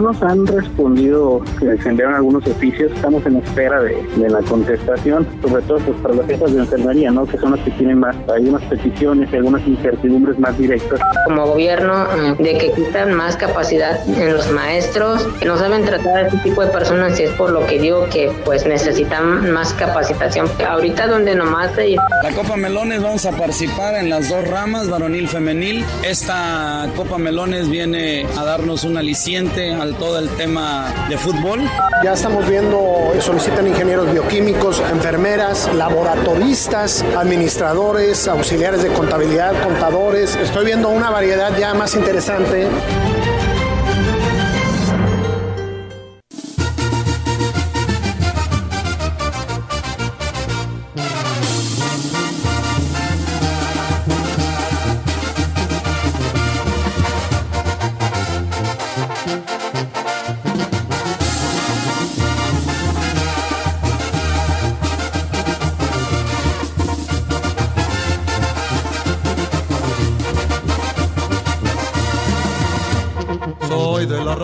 No nos han respondido, que se enviaron algunos oficios, estamos en espera de, la contestación, sobre todo pues, para las jefas de enfermería, ¿no? que son las que tienen más, hay unas peticiones y algunas incertidumbres más directas. Como gobierno, mm, de que quitan más capacidad en los maestros, que no saben tratar a este tipo de personas y es por lo que digo que pues necesitan más capacitación. Ahorita donde nomás hay... La Copa Melones vamos a participar en las dos ramas, varonil, femenil. Esta Copa Melones viene a darnos un aliciente todo el tema de fútbol. Ya estamos viendo, solicitan ingenieros bioquímicos, enfermeras, laboratoristas, administradores, auxiliares de contabilidad, contadores. Estoy viendo una variedad ya más interesante.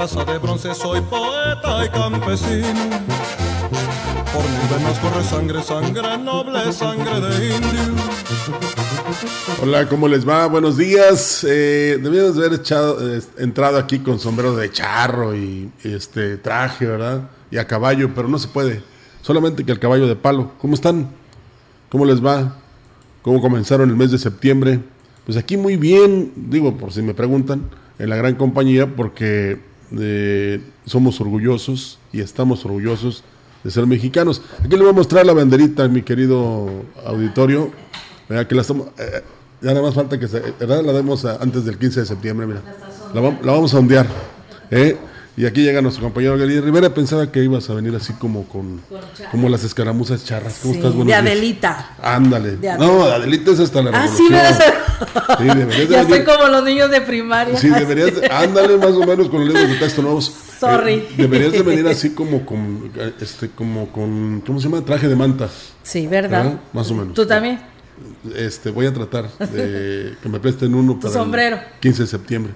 De bronce soy poeta y campesino. Por mis venas corre sangre, sangre noble, sangre de indio. Hola, ¿cómo les va? Buenos días. Eh, debíamos haber echado, entrado aquí con sombrero de charro y este traje, ¿verdad? Y a caballo, pero no se puede. Solamente que el caballo de palo. ¿Cómo están? ¿Cómo les va? ¿Cómo comenzaron el mes de septiembre? Pues aquí muy bien, digo, por si me preguntan, en la gran compañía, porque somos orgullosos y estamos orgullosos de ser mexicanos. Aquí le voy a mostrar la banderita, mi querido auditorio. que la estamos, eh, ya nada más falta que se, la demos antes del 15 de septiembre, mira. La, vamos a ondear. ¿eh? Y aquí llega nuestro compañero Gary Rivera. Pensaba que ibas a venir así como con como las escaramuzas charras. ¿Cómo estás? de Adelita. Ándale. No, Adelita es hasta la Ah, sí, sí Ya estoy como los niños de primaria. Sí, deberías. ándale más o menos con los libros de texto nuevos. Sorry. Eh, deberías de venir así como con, este, como con, ¿cómo se llama? Traje de manta. Sí, ¿verdad? Más o menos. ¿Tú también? Este, voy a tratar de que me presten uno para sombrero. el 15 de septiembre.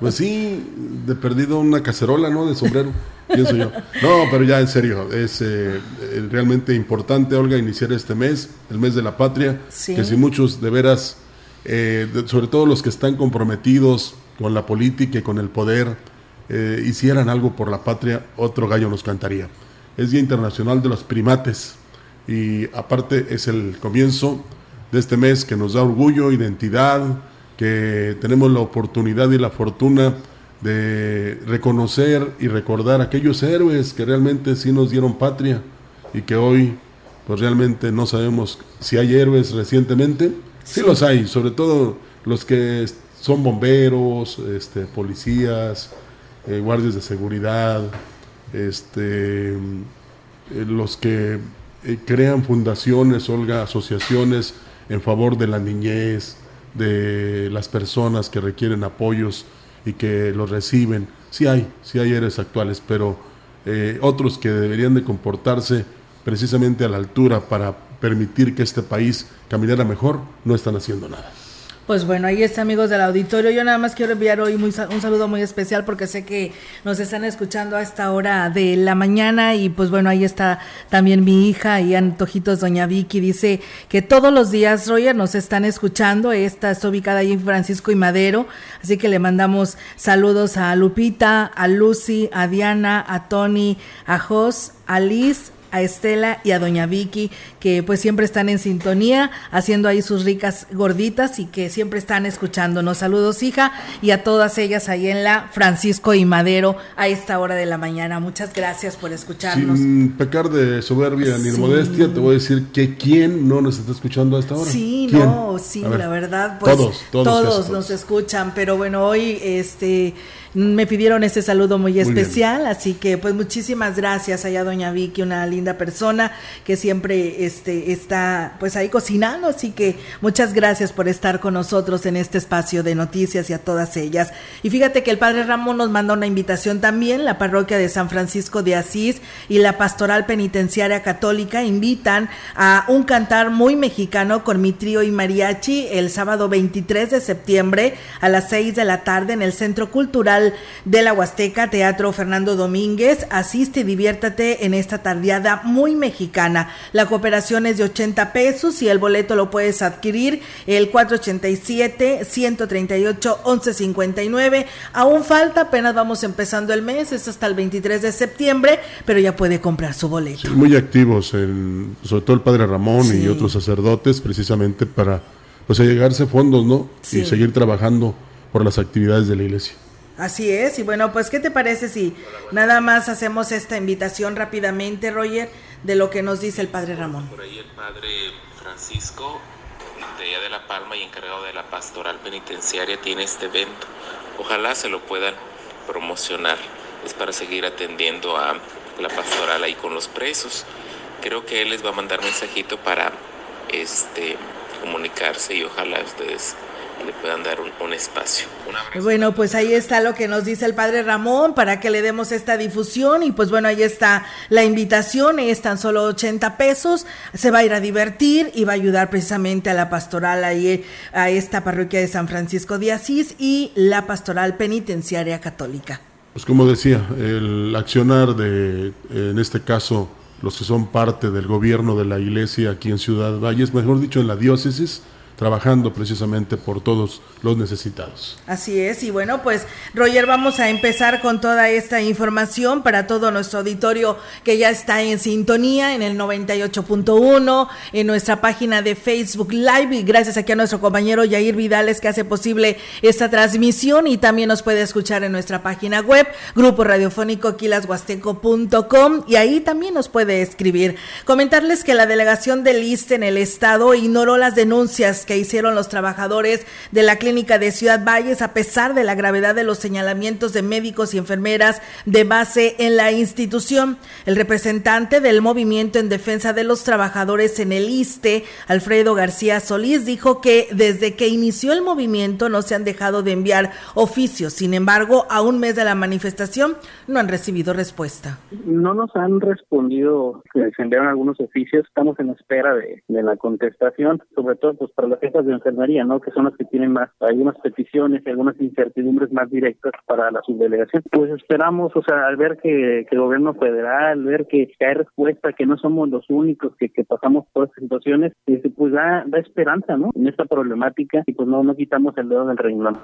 Pues sí, de perdido una cacerola, ¿no? De sombrero, pienso yo. No, pero ya en serio, es eh, eh, realmente importante, Olga, iniciar este mes, el mes de la patria, que si muchos de veras, eh, sobre todo los que están comprometidos con la política y con el poder, hicieran algo por la patria, otro gallo nos cantaría. Es Día Internacional de los Primates y aparte es el comienzo de este mes que nos da orgullo, identidad, que tenemos la oportunidad y la fortuna de reconocer y recordar aquellos héroes que realmente sí nos dieron patria y que hoy pues realmente no sabemos si hay héroes recientemente. Sí, los hay, sobre todo los que son bomberos, este, policías, eh, guardias de seguridad, este, eh, los que eh, crean fundaciones, Olga, asociaciones en favor de la niñez, de las personas que requieren apoyos y que los reciben. Sí hay, sí hay héroes actuales, pero eh, otros que deberían de comportarse precisamente a la altura para permitir que este país caminara mejor, no están haciendo nada. Pues bueno, ahí está amigos del auditorio. Yo nada más quiero enviar hoy un saludo muy especial porque sé que nos están escuchando a esta hora de la mañana y pues bueno, ahí está también mi hija y Antojitos Doña Vicky. Dice que todos los días, Roger, nos están escuchando. Esta está ubicada ahí en Francisco y Madero. Así que le mandamos saludos a Lupita, a Lucy, a Diana, a Tony, a Jos, a Liz a Estela y a Doña Vicky, que pues siempre están en sintonía, haciendo ahí sus ricas gorditas y que siempre están escuchándonos. Saludos, hija, y a todas ellas ahí en la Francisco y Madero a esta hora de la mañana. Muchas gracias por escucharnos. Sin pecar de soberbia ni modestia, te voy a decir que quién no nos está escuchando a esta hora. Sí, no, sí, la verdad, pues todos, todos, todos nos escuchan, pero bueno, hoy este me pidieron ese saludo muy, especial, así que pues muchísimas gracias allá doña Vicky, una linda persona que siempre este, está pues ahí cocinando, así que muchas gracias por estar con nosotros en este espacio de noticias y a todas ellas. Y fíjate que el padre Ramón nos manda una invitación también, la parroquia de San Francisco de Asís y la pastoral penitenciaria católica invitan a un cantar muy mexicano con mi trío y mariachi el sábado 23 de septiembre a las 6 de la tarde en el Centro Cultural de la Huasteca, Teatro Fernando Domínguez. Asiste y diviértate en esta tardeada muy mexicana. La cooperación es de 80 pesos y el boleto lo puedes adquirir el 487-138-1159. Aún falta, apenas vamos empezando el mes, es hasta el 23 de septiembre, pero ya puede comprar su boleto. muy activos, sobre todo el Padre Ramón y otros sacerdotes, precisamente para pues allegarse fondos, ¿no? Y seguir trabajando por las actividades de la iglesia. Así es, y bueno, pues ¿qué te parece si nada más hacemos esta invitación rápidamente, Roger, de lo que nos dice el Padre Ramón? Por ahí el Padre Francisco, de allá de La Palma y encargado de la pastoral penitenciaria, tiene este evento. Ojalá se lo puedan promocionar. Es para seguir atendiendo a la pastoral ahí con los presos. Creo que él les va a mandar mensajito para este comunicarse y ojalá ustedes le puedan dar un, espacio. bueno, pues ahí está lo que nos dice el padre Ramón para que le demos esta difusión y pues bueno, ahí está la invitación, es tan solo 80 pesos, se va a ir a divertir y va a ayudar precisamente a la pastoral ahí, a esta parroquia de San Francisco de Asís y la pastoral penitenciaria católica. Pues como decía, el accionar de, en este caso, los que son parte del gobierno de la iglesia aquí en Ciudad Valles, mejor dicho, en la diócesis, trabajando precisamente por todos los necesitados. Así es, y bueno, pues Roger, vamos a empezar con toda esta información para todo nuestro auditorio que ya está en sintonía en el 98.1, en nuestra página de Facebook Live, y gracias aquí a nuestro compañero Yair Vidales que hace posible esta transmisión y también nos puede escuchar en nuestra página web, grupo radiofónico quilashuasteco.com y ahí también nos puede escribir. Comentarles que la delegación del ISTE en el estado ignoró las denuncias que hicieron los trabajadores de la clínica de Ciudad Valles a pesar de la gravedad de los señalamientos de médicos y enfermeras de base en la institución. El representante del movimiento en defensa de los trabajadores en el ISTE, Alfredo García Solís, dijo que desde que inició el movimiento no se han dejado de enviar oficios. Sin embargo, a un mes de la manifestación no han recibido respuesta. No nos han respondido, se enviaron algunos oficios, estamos en espera de, la contestación, sobre todo pues para de enfermería, ¿no? Que son las que tienen más, algunas peticiones y algunas incertidumbres más directas para la subdelegación. Pues esperamos, o sea, al ver que, el gobierno federal, ver que, hay respuesta, que no somos los únicos que, que pasamos por estas situaciones, pues da, da esperanza, ¿no? En esta problemática y pues no, no quitamos el dedo del renglón.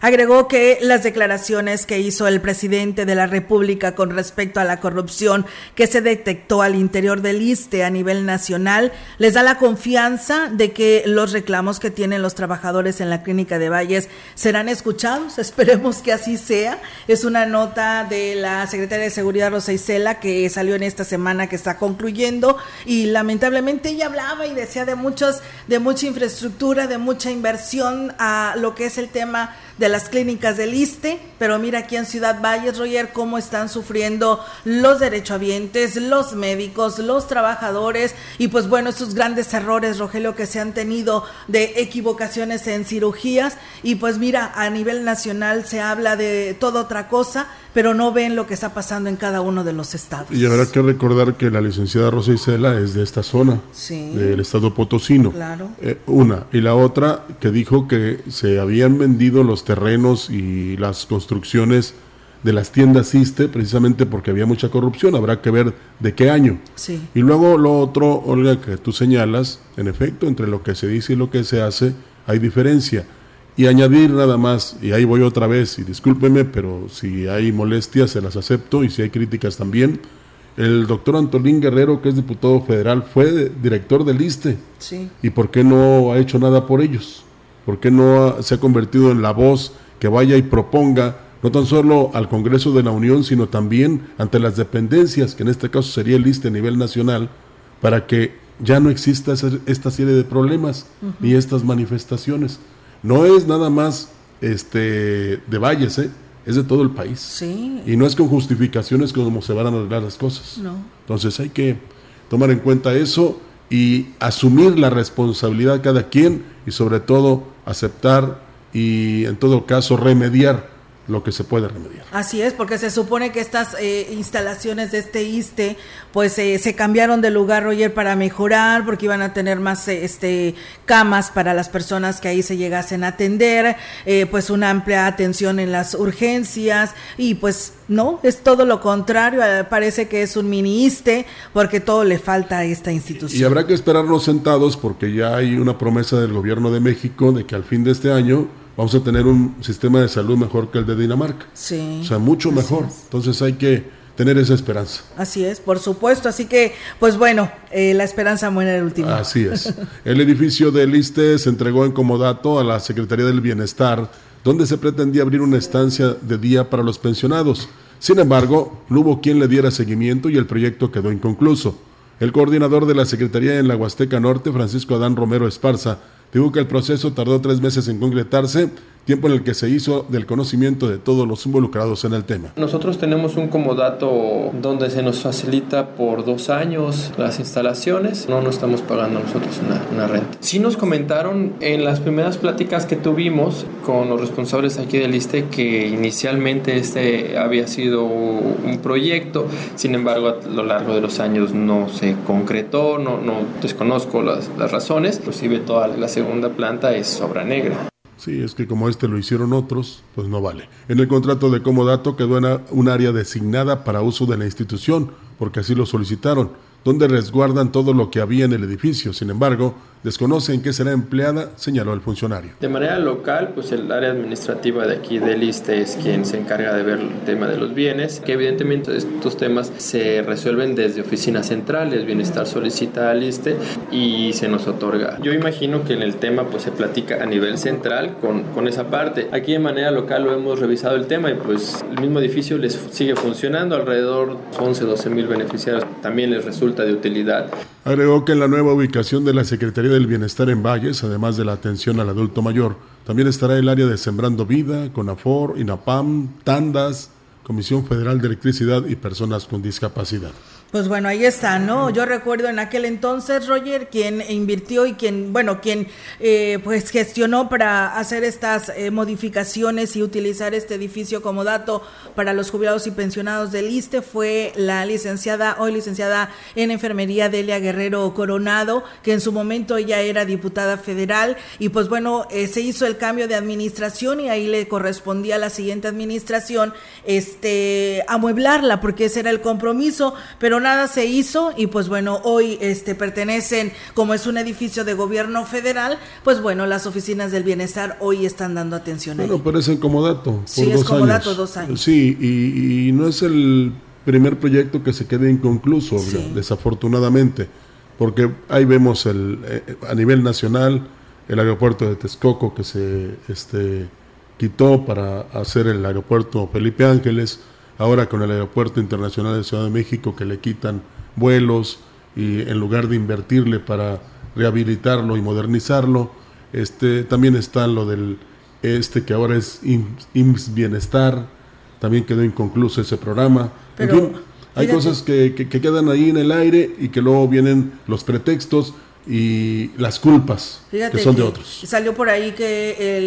Agregó que las declaraciones que hizo el presidente de la República con respecto a la corrupción que se detectó al interior del ISTE a nivel nacional les da la confianza de que los reclamos que tienen los trabajadores en la clínica de Valles serán escuchados. Esperemos que así sea. Es una nota de la secretaria de Seguridad Rosa Isela que salió en esta semana que está concluyendo y lamentablemente ella hablaba y decía de muchos de mucha infraestructura, de mucha inversión a lo que es el tema de las clínicas del ISTE, pero mira aquí en Ciudad Valles, Roger, cómo están sufriendo los derechohabientes, los médicos, los trabajadores y pues bueno, esos grandes errores, Rogelio, que se han tenido de equivocaciones en cirugías y pues mira, a nivel nacional se habla de toda otra cosa, pero no ven lo que está pasando en cada uno de los estados. Y habrá que recordar que la licenciada Rosa Isela es de esta zona, del estado potosino. Claro. Eh, una. Y la otra que dijo que se habían vendido los terrenos y las construcciones de las tiendas ISTE precisamente porque había mucha corrupción. Habrá que ver de qué año. Sí. Y luego lo otro, Olga, que tú señalas, en efecto, entre lo que se dice y lo que se hace hay diferencia. Y añadir nada más, y ahí voy otra vez, y discúlpeme, pero si hay molestias se las acepto y si hay críticas también, el doctor Antolín Guerrero, que es diputado federal, fue director del ISTE. Sí. ¿Y por qué no ha hecho nada por ellos? ¿Por qué no se ha convertido en la voz que vaya y proponga, no tan solo al Congreso de la Unión, sino también ante las dependencias, que en este caso sería el ISTE a nivel nacional, para que ya no exista esta serie de problemas ni estas manifestaciones? No es nada más este, de Valles, ¿eh? es de todo el país. Sí. Y no es con justificaciones como se van a arreglar las cosas. No. Entonces hay que tomar en cuenta eso y asumir la responsabilidad cada quien y sobre todo aceptar y en todo caso remediar lo que se puede remediar. Así es, porque se supone que estas eh, instalaciones de este ISTE, pues eh, se cambiaron de lugar, Roger, para mejorar, porque iban a tener más eh, este camas para las personas que ahí se llegasen a atender, pues una amplia atención en las urgencias, y pues no, es todo lo contrario, parece que es un mini ISTE, porque todo le falta a esta institución. Y habrá que esperarnos sentados, porque ya hay una promesa del gobierno de México de que al fin de este año vamos a tener un sistema de salud mejor que el de Dinamarca. Sí. O sea, mucho mejor. Entonces hay que tener esa esperanza. Así es, por supuesto. Así que, pues bueno, eh, la esperanza muere el último. Así es. El edificio del ISTE se entregó en comodato a la Secretaría del Bienestar, donde se pretendía abrir una estancia de día para los pensionados. Sin embargo, no hubo quien le diera seguimiento y el proyecto quedó inconcluso. El coordinador de la Secretaría en la Huasteca Norte, Francisco Adán Romero Esparza, Digo que el proceso tardó tres meses en concretarse tiempo en el que se hizo del conocimiento de todos los involucrados en el tema. Nosotros tenemos un comodato donde se nos facilita por dos años las instalaciones, no nos estamos pagando nosotros una, renta. Sí nos comentaron en las primeras pláticas que tuvimos con los responsables aquí del ISTE que inicialmente este había sido un proyecto, sin embargo a lo largo de los años no se concretó, no, no desconozco las, las razones, inclusive toda la segunda planta es obra negra. Sí, es que como este lo hicieron otros, pues no vale. En el contrato de comodato quedó en un área designada para uso de la institución, porque así lo solicitaron donde resguardan todo lo que había en el edificio. Sin embargo, desconocen qué será empleada, señaló el funcionario. De manera local, pues el área administrativa de aquí del ISTE es quien se encarga de ver el tema de los bienes, que evidentemente estos temas se resuelven desde oficinas centrales, bienestar solicita al ISTE y se nos otorga. Yo imagino que en el tema pues se platica a nivel central con, con esa parte. Aquí de manera local lo hemos revisado el tema y pues el mismo edificio les sigue funcionando, alrededor 11, 12 mil beneficiarios también les resulta de utilidad. Agregó que en la nueva ubicación de la Secretaría del Bienestar en Valles, además de la atención al adulto mayor, también estará el área de Sembrando Vida, CONAFOR, INAPAM, TANDAS, Comisión Federal de Electricidad y Personas con Discapacidad. Pues bueno, ahí está, ¿no? Yo recuerdo en aquel entonces, Roger, quien invirtió y quien, bueno, quien eh, pues gestionó para hacer estas eh, modificaciones y utilizar este edificio como dato para los jubilados y pensionados del ISTE fue la licenciada, hoy licenciada en enfermería Delia Guerrero Coronado, que en su momento ella era diputada federal y pues bueno, eh, se hizo el cambio de administración y ahí le correspondía a la siguiente administración este amueblarla porque ese era el compromiso, pero nada se hizo y pues bueno, hoy este pertenecen, como es un edificio de gobierno federal, pues bueno, las oficinas del bienestar hoy están dando atención bueno, a Bueno, pero es en comodato. sí, es comodato dos años. Sí, y, no es el primer proyecto que se quede inconcluso, desafortunadamente, porque ahí vemos el, eh, a nivel nacional el aeropuerto de Texcoco que se este, quitó para hacer el aeropuerto Felipe Ángeles, ahora con el Aeropuerto Internacional de Ciudad de México que le quitan vuelos y en lugar de invertirle para rehabilitarlo y modernizarlo, este también está lo del este que ahora es IMSS Bienestar, también quedó inconcluso ese programa. en fin, hay cosas que, que, quedan ahí en el aire y que luego vienen los pretextos y las culpas que son de otros. Salió por ahí que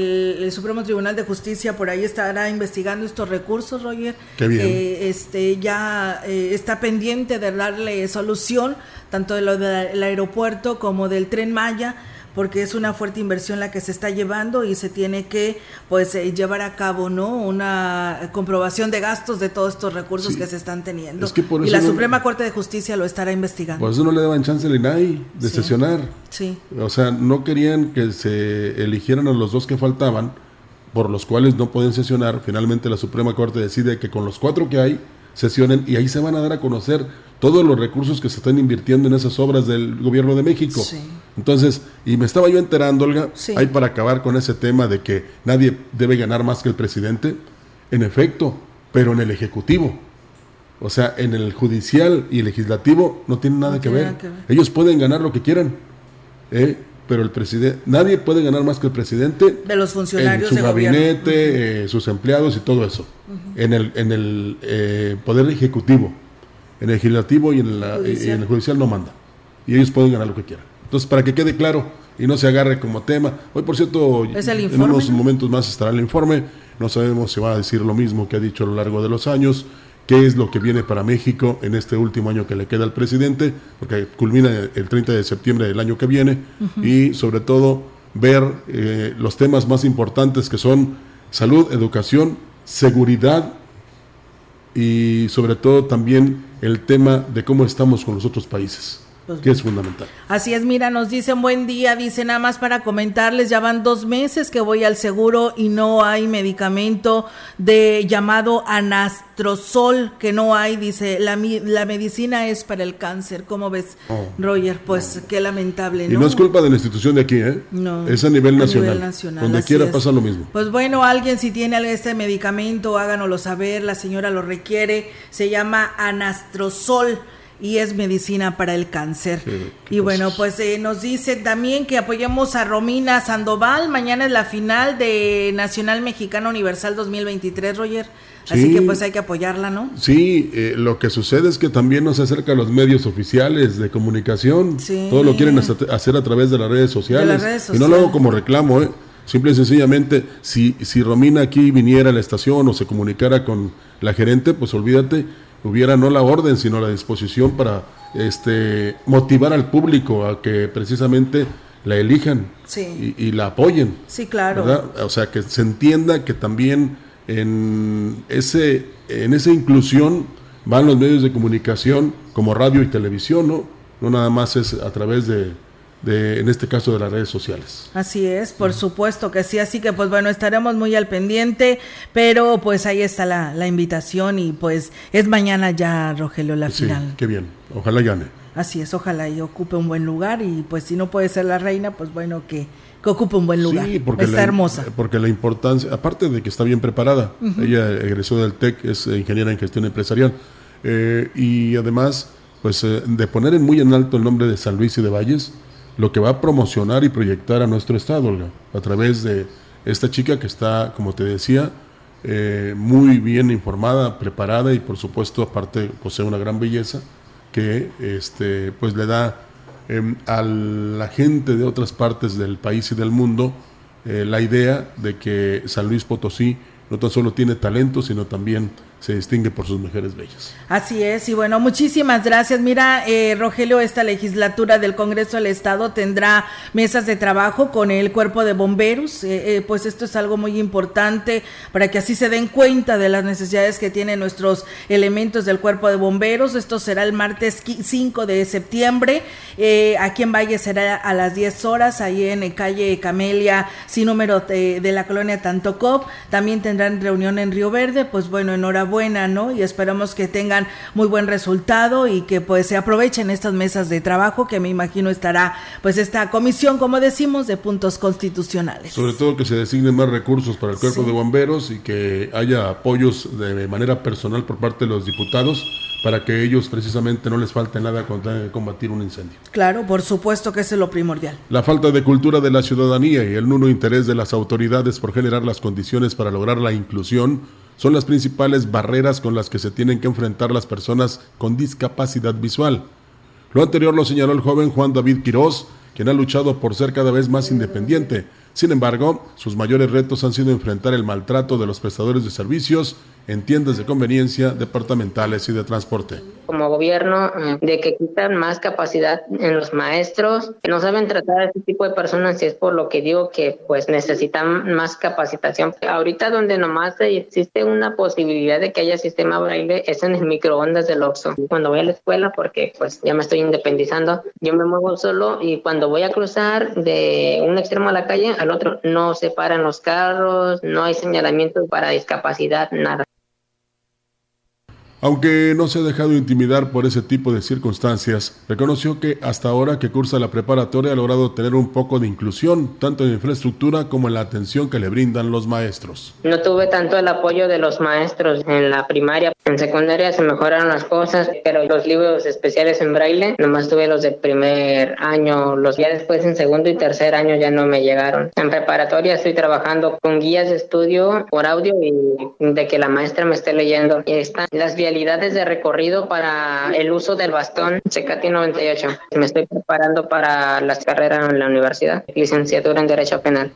el, Supremo Tribunal de Justicia por ahí estará investigando estos recursos, Roger. Qué bien. este, ya eh, está pendiente de darle solución tanto de lo del aeropuerto como del tren Maya porque es una fuerte inversión la que se está llevando y se tiene que pues eh, llevar a cabo no una comprobación de gastos de todos estos recursos que se están teniendo. Y la Suprema Corte de Justicia lo estará investigando. Por eso no le daban chance al INAI de sesionar. Sí. O sea no querían que se eligieran a los dos que faltaban por los cuales no pueden sesionar. Finalmente la Suprema Corte decide que con los cuatro que hay sesionen y ahí se van a dar a conocer todos los recursos que se están invirtiendo en esas obras del gobierno de México. Entonces, y me estaba yo enterando, Olga, hay para acabar con ese tema de que nadie debe ganar más que el presidente, en efecto, pero en el Ejecutivo. O sea, en el judicial y legislativo no tienen nada que, ver. Ellos pueden ganar lo que quieran, ¿eh? pero el presidente, nadie puede ganar más que el presidente. De los funcionarios en su gabinete, eh, sus empleados y todo eso. En el, en el eh, poder ejecutivo, en el legislativo y en, la, y en el judicial no manda. Y ellos pueden ganar lo que quieran. Entonces, para que quede claro y no se agarre como tema. Hoy, por cierto, en unos momentos más estará el informe. No sabemos si va a decir lo mismo que ha dicho a lo largo de los años qué es lo que viene para México en este último año que le queda al presidente, porque culmina el 30 de septiembre del año que viene, y sobre todo ver eh, los temas más importantes que son salud, educación, seguridad y sobre todo también el tema de cómo estamos con los otros países. Pues que es fundamental. Así es, mira, nos dicen buen día, dice nada más para comentarles, ya van dos meses que voy al seguro y no hay medicamento de llamado anastrozol, que no hay, dice, la, la medicina es para el cáncer, ¿cómo ves, oh. Roger? Pues qué lamentable, ¿no? Y no es culpa de la institución de aquí, ¿eh? No. Es a nivel nacional. Donde quiera pasa lo mismo. Pues bueno, alguien si tiene este medicamento, háganoslo saber, la señora lo requiere, se llama anastrozol y es medicina para el cáncer. y bueno, pues eh, nos dice también que apoyemos a Romina Sandoval. Mañana es la final de Nacional Mexicano Universal 2023, Roger. Así que pues hay que apoyarla, ¿no? Sí, eh, lo que sucede es que también nos acerca a los medios oficiales de comunicación. Todo lo quieren hacer a través de las redes sociales. Y no lo hago como reclamo, ¿eh? Simple y sencillamente, si, si Romina aquí viniera a la estación o se comunicara con la gerente, pues olvídate, hubiera no la orden, sino la disposición para este, motivar al público a que precisamente la elijan y, la apoyen. Sí, claro. O sea, que se entienda que también en, ese, en esa inclusión van los medios de comunicación como radio y televisión, ¿no? No nada más es a través de, de, en este caso de las redes sociales. Así es, por supuesto que sí, así que pues bueno, estaremos muy al pendiente, pero pues ahí está la, la invitación y pues es mañana ya, Rogelio, la sí, final. Qué bien, ojalá gane. Así es, ojalá y ocupe un buen lugar y pues si no puede ser la reina, pues bueno, que, que ocupe un buen lugar. Sí, porque está hermosa. Porque la importancia, aparte de que está bien preparada, ella egresó del TEC, es ingeniera en gestión empresarial, eh, y además, pues eh, de poner en muy en alto el nombre de San Luis y de Valles, lo que va a promocionar y proyectar a nuestro estado, Olga, a través de esta chica que está, como te decía, eh, muy bien informada, preparada y por supuesto aparte posee una gran belleza que este, pues le da em, a la gente de otras partes del país y del mundo eh, la idea de que San Luis Potosí no tan solo tiene talento, sino también se distingue por sus mujeres bellas. Así es, y bueno, muchísimas gracias. Mira, eh, Rogelio, esta legislatura del Congreso del Estado tendrá mesas de trabajo con el cuerpo de bomberos, eh, eh, pues esto es algo muy importante para que así se den cuenta de las necesidades que tienen nuestros elementos del cuerpo de bomberos. Esto será el martes 5 de septiembre, aquí en Valle será a las 10 horas, ahí en calle Camelia, sin número de, de la colonia Tantocop. También tendrán reunión en Río Verde, pues bueno, enhorabuena buena, ¿no? Y esperamos que tengan muy buen resultado y que pues se aprovechen estas mesas de trabajo que me imagino estará pues esta comisión, como decimos, de puntos constitucionales. Sobre todo que se designen más recursos para el cuerpo de bomberos y que haya apoyos de manera personal por parte de los diputados para que ellos precisamente no les falte nada que combatir un incendio. Claro, por supuesto que eso es lo primordial. La falta de cultura de la ciudadanía y el nulo interés de las autoridades por generar las condiciones para lograr la inclusión son las principales barreras con las que se tienen que enfrentar las personas con discapacidad visual. Lo anterior lo señaló el joven Juan David Quirós, quien ha luchado por ser cada vez más independiente. Sin embargo, sus mayores retos han sido enfrentar el maltrato de los prestadores de servicios en tiendas de conveniencia departamentales y de transporte. Como gobierno, eh, de que quitan más capacidad en los maestros, que no saben tratar a este tipo de personas y es por lo que digo que pues necesitan más capacitación. Ahorita donde nomás existe una posibilidad de que haya sistema braille es en el microondas del Oxxo. Cuando voy a la escuela, porque pues ya me estoy independizando, yo me muevo solo y cuando voy a cruzar de un extremo a la calle al otro, no se paran los carros, no hay señalamientos para discapacidad, nada. Aunque no se ha dejado intimidar por ese tipo de circunstancias, reconoció que hasta ahora que cursa la preparatoria ha logrado tener un poco de inclusión, tanto en infraestructura como en la atención que le brindan los maestros. No tuve tanto el apoyo de los maestros en la primaria. En secundaria se mejoraron las cosas, pero los libros especiales en braille, nomás tuve los de primer año. Los ya después en segundo y tercer año ya no me llegaron. En preparatoria estoy trabajando con guías de estudio por audio y de que la maestra me esté leyendo. Están las de recorrido para el uso del bastón CKT 98. Me estoy preparando para las carreras en la universidad, licenciatura en Derecho Penal.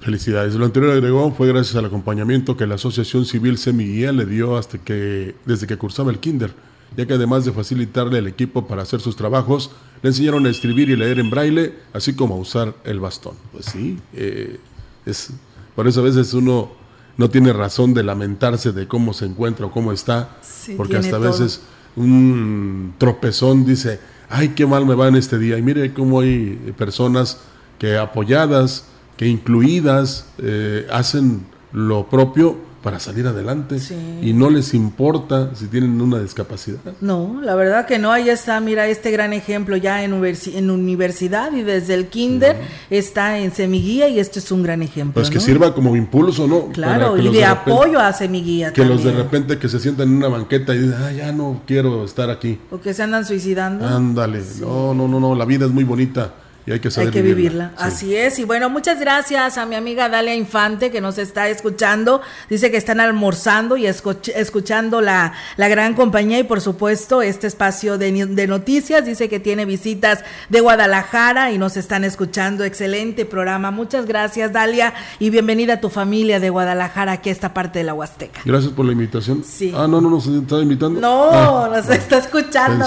Felicidades. Lo anterior agregó fue gracias al acompañamiento que la Asociación Civil Semiguía le dio hasta que, desde que cursaba el kinder, ya que además de facilitarle el equipo para hacer sus trabajos, le enseñaron a escribir y leer en braille, así como a usar el bastón. Pues sí, eh, es, por eso a veces uno no tiene razón de lamentarse de cómo se encuentra o cómo está, porque hasta a veces un tropezón dice, ay, qué mal me va en este día. Y mire cómo hay personas que apoyadas, que incluidas, eh, hacen lo propio para salir adelante y no les importa si tienen una discapacidad. No, la verdad que no, ahí está, mira, este gran ejemplo ya en, en universidad y desde el kinder está en Semiguía y esto es un gran ejemplo. Pues que sirva como impulso, ¿no? Claro, y de, apoyo a Semiguía. Que los de repente que se sientan en una banqueta y dicen, ah, ya no quiero estar aquí. O que se andan suicidando. Ándale, no, no, no, no, la vida es muy bonita y hay que saber vivirla. Así es. Y bueno, muchas gracias a mi amiga Dalia Infante que nos está escuchando. Dice que están almorzando y escuchando la, la gran compañía y por supuesto este espacio de, de, noticias. Dice que tiene visitas de Guadalajara y nos están escuchando. Excelente programa. Muchas gracias Dalia y bienvenida a tu familia de Guadalajara aquí a esta parte de la Huasteca. Gracias por la invitación. Sí. Ah, no, no nos está invitando. No, ah, nos está escuchando.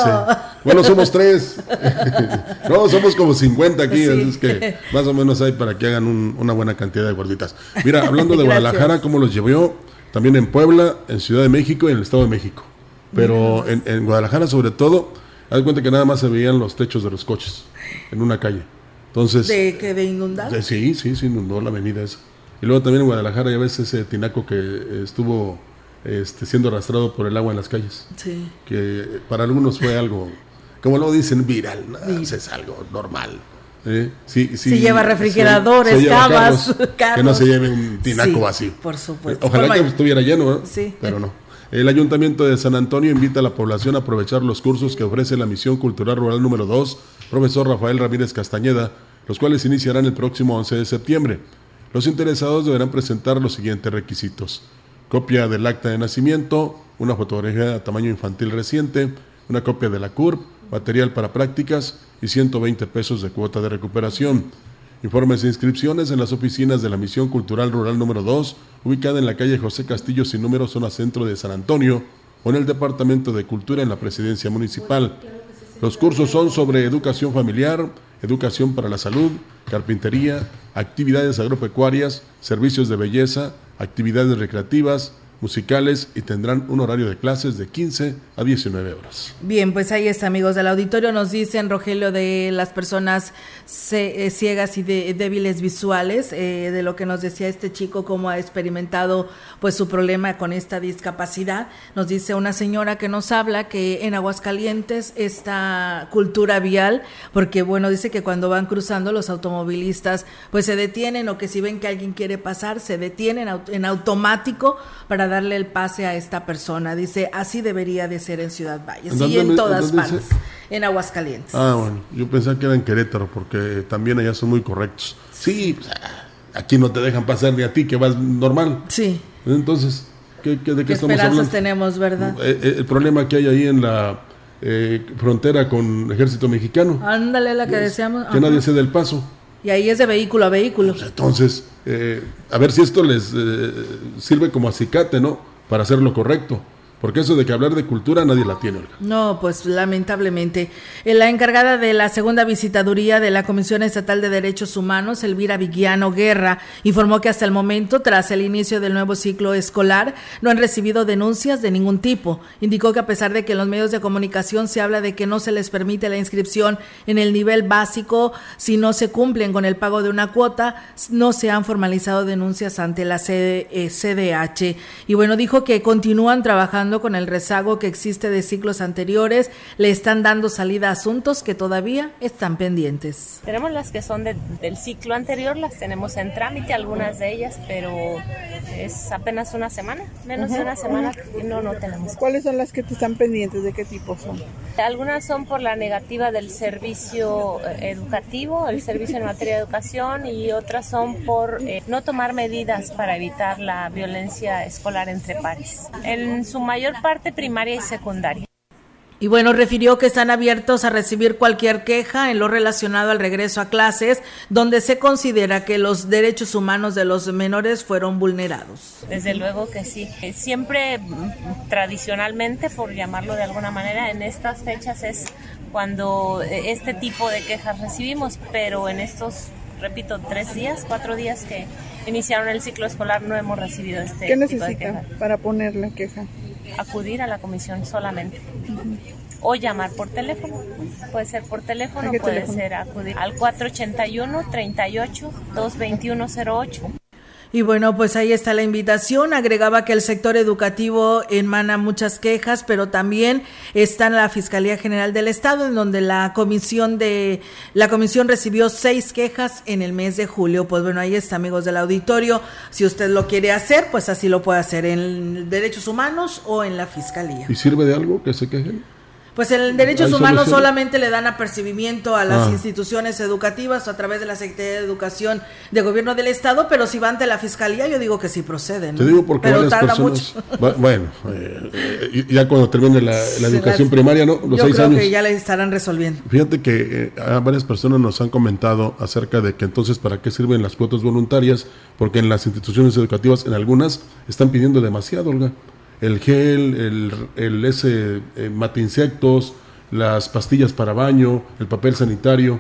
Bueno, somos tres. no, somos como 50 aquí, es que más o menos hay para que hagan una buena cantidad de gorditas. Mira, hablando de Guadalajara, cómo los llevó, también en Puebla, en Ciudad de México y en el Estado de México. Pero en, Guadalajara, sobre todo, haz cuenta que nada más se veían los techos de los coches en una calle. Entonces, ¿De que de inundar? sí, sí, se inundó la avenida esa. Y luego también en Guadalajara ya ves ese tinaco que estuvo este, siendo arrastrado por el agua en las calles. Sí. Que para algunos fue algo, como lo dicen, viral, es algo normal. ¿Eh? Sí, si lleva refrigeradores, camas, Que no se lleve un tinaco vacío. Por supuesto. Ojalá que estuviera lleno, pero no. El Ayuntamiento de San Antonio invita a la población a aprovechar los cursos que ofrece la Misión Cultural Rural número 2, profesor Rafael Ramírez Castañeda, los cuales iniciarán el próximo 11 de septiembre. Los interesados deberán presentar los siguientes requisitos. Copia del acta de nacimiento, una fotografía a tamaño infantil reciente, una copia de la CURP, material para prácticas, y 120 pesos de cuota de recuperación. Informes e inscripciones en las oficinas de la Misión Cultural Rural número 2, ubicada en la calle José Castillo sin número, zona centro de San Antonio, o en el Departamento de Cultura en la Presidencia Municipal. Los cursos son sobre educación familiar, educación para la salud, carpintería, actividades agropecuarias, servicios de belleza, actividades recreativas, musicales y tendrán un horario de clases de 15 a 19 horas. Bien, pues ahí está, amigos del auditorio. Nos dicen, Rogelio, de las personas eh, ciegas y de, débiles visuales, eh, de lo que nos decía este chico, cómo ha experimentado pues su problema con esta discapacidad. Nos dice una señora que nos habla que en Aguascalientes esta cultura vial, porque bueno, dice que cuando van cruzando los automovilistas pues se detienen o que si ven que alguien quiere pasar, se detienen en automático para darle el pase a esta persona. Dice, así debería de ser en Ciudad Valles y en todas partes, en Aguascalientes. Ah, bueno, yo pensaba que era en Querétaro, porque también allá son muy correctos. Sí, pues, ah, aquí no te dejan pasar ni a ti, que vas normal. Sí. Entonces, ¿qué, de qué, estamos hablando? tenemos, verdad? Eh, eh, el problema que hay ahí en la eh, frontera con el ejército mexicano. Ándale, la que deseamos. Que nadie se dé el paso. Y ahí es de vehículo a vehículo. Pues entonces, eh, a ver si esto les eh, sirve como acicate, ¿no? Para hacer lo correcto. Porque eso de que hablar de cultura nadie la tiene, No, pues lamentablemente. Eh, la encargada de la segunda visitaduría de la Comisión Estatal de Derechos Humanos, Elvira Viguiano Guerra, informó que hasta el momento, tras el inicio del nuevo ciclo escolar, no han recibido denuncias de ningún tipo. Indicó que a pesar de que en los medios de comunicación se habla de que no se les permite la inscripción en el nivel básico si no se cumplen con el pago de una cuota, no se han formalizado denuncias ante la CDH. Y bueno, dijo que continúan trabajando trabajando con el rezago que existe de ciclos anteriores, le están dando salida a asuntos que todavía están pendientes. Tenemos las que son del ciclo anterior, las tenemos en trámite, algunas de ellas, pero es apenas una semana, menos de una semana y no, no tenemos. ¿Cuáles son las que te están pendientes? ¿De qué tipo son? Algunas son por la negativa del servicio eh, educativo, el servicio en materia de educación y otras son por eh, no tomar medidas para evitar la violencia escolar entre pares. En su mayor parte primaria y secundaria. Y bueno, refirió que están abiertos a recibir cualquier queja en lo relacionado al regreso a clases, donde se considera que los derechos humanos de los menores fueron vulnerados. Desde luego que sí. Eh, siempre, mm, tradicionalmente, por llamarlo de alguna manera, en estas fechas es cuando eh, este tipo de quejas recibimos, pero en estos, repito, tres días, cuatro días que iniciaron el ciclo escolar no hemos recibido este ¿Qué tipo de queja. para ponerle queja? Acudir a la comisión solamente. O llamar por teléfono. Puede ser por teléfono, puede ser acudir al 481 38 22108. Y bueno, pues ahí está la invitación. Agregaba que el sector educativo emana muchas quejas, pero también está en la Fiscalía General del Estado, en donde la comisión de la comisión recibió seis quejas en el mes de julio. Pues bueno, ahí está, amigos del auditorio. Si usted lo quiere hacer, pues así lo puede hacer en Derechos Humanos o en la Fiscalía. ¿Y sirve de algo que se quejen? Pues el derechos humanos solamente le dan apercibimiento a las ah. instituciones educativas o a través de la Secretaría de Educación de Gobierno del Estado, pero si va ante la Fiscalía, yo digo que sí proceden. Te digo porque pero tarda mucho. bueno, eh, eh, ya cuando termine la, educación primaria, ¿no? Los yo creo que ya le estarán resolviendo. Fíjate que eh, varias personas nos han comentado acerca de que entonces para qué sirven las cuotas voluntarias, porque en las instituciones educativas, en algunas, están pidiendo demasiado, Olga el gel, el, el ese eh, mate insectos, las pastillas para baño, el papel sanitario,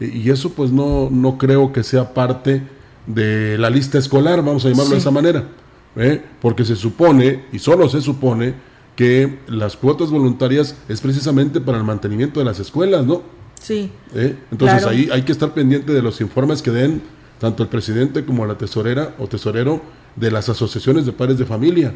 y, eso pues no, no creo que sea parte de la lista escolar, vamos a llamarlo de esa manera, ¿eh? porque se supone, y solo se supone, que las cuotas voluntarias es precisamente para el mantenimiento de las escuelas, ¿no? Sí. ¿Eh? Entonces ahí hay que estar pendiente de los informes que den tanto el presidente como la tesorera o tesorero de las asociaciones de padres de familia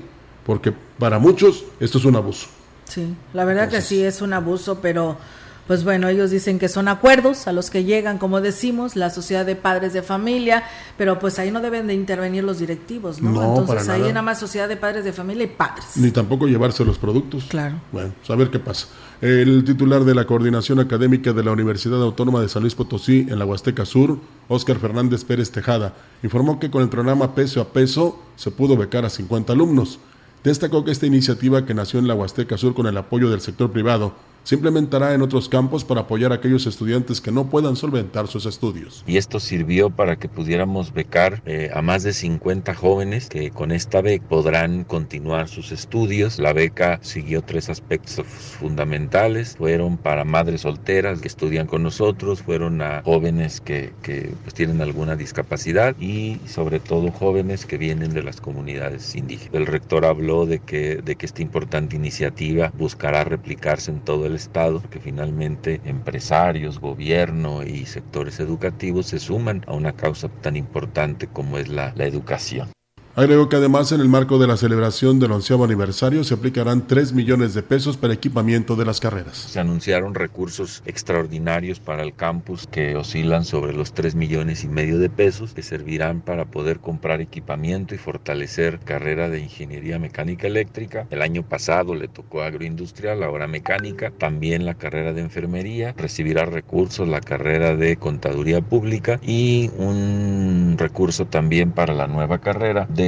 porque para muchos esto es un abuso. Sí, la verdad que sí es un abuso, pero pues bueno, ellos dicen que son acuerdos a los que llegan, como decimos, la sociedad de padres de familia, pero pues ahí no deben de intervenir los directivos, ¿no? Entonces ahí nada. nada más sociedad de padres de familia y padres. Ni tampoco llevarse los productos. Claro. Bueno, pues a ver qué pasa. El titular de la Coordinación Académica de la Universidad Autónoma de San Luis Potosí en la Huasteca Sur, Óscar Fernández Pérez Tejada, informó que con el programa Peso a Peso se pudo becar a 50 alumnos. Destacó que esta iniciativa que nació en la Huasteca Sur con el apoyo del sector privado se implementará en otros campos para apoyar a aquellos estudiantes que no puedan solventar sus estudios. Y esto sirvió para que pudiéramos becar eh, a más de 50 jóvenes que con esta beca podrán continuar sus estudios. La beca siguió tres aspectos fundamentales. Fueron para madres solteras que estudian con nosotros, fueron a jóvenes que, que pues, tienen alguna discapacidad y sobre todo jóvenes que vienen de las comunidades indígenas. El rector habló de que, de que esta importante iniciativa buscará replicarse en todo el Estado, que finalmente empresarios, gobierno y sectores educativos se suman a una causa tan importante como es la, la educación. Agregó que además en el marco de la celebración del onceavo aniversario se aplicarán 3 millones de pesos para equipamiento de las carreras. Se anunciaron recursos extraordinarios para el campus que oscilan sobre los 3 millones y medio de pesos que servirán para poder comprar equipamiento y fortalecer carrera de ingeniería mecánica eléctrica. El año pasado le tocó agroindustrial, ahora mecánica, también la carrera de enfermería, recibirá recursos la carrera de contaduría pública y un recurso también para la nueva carrera de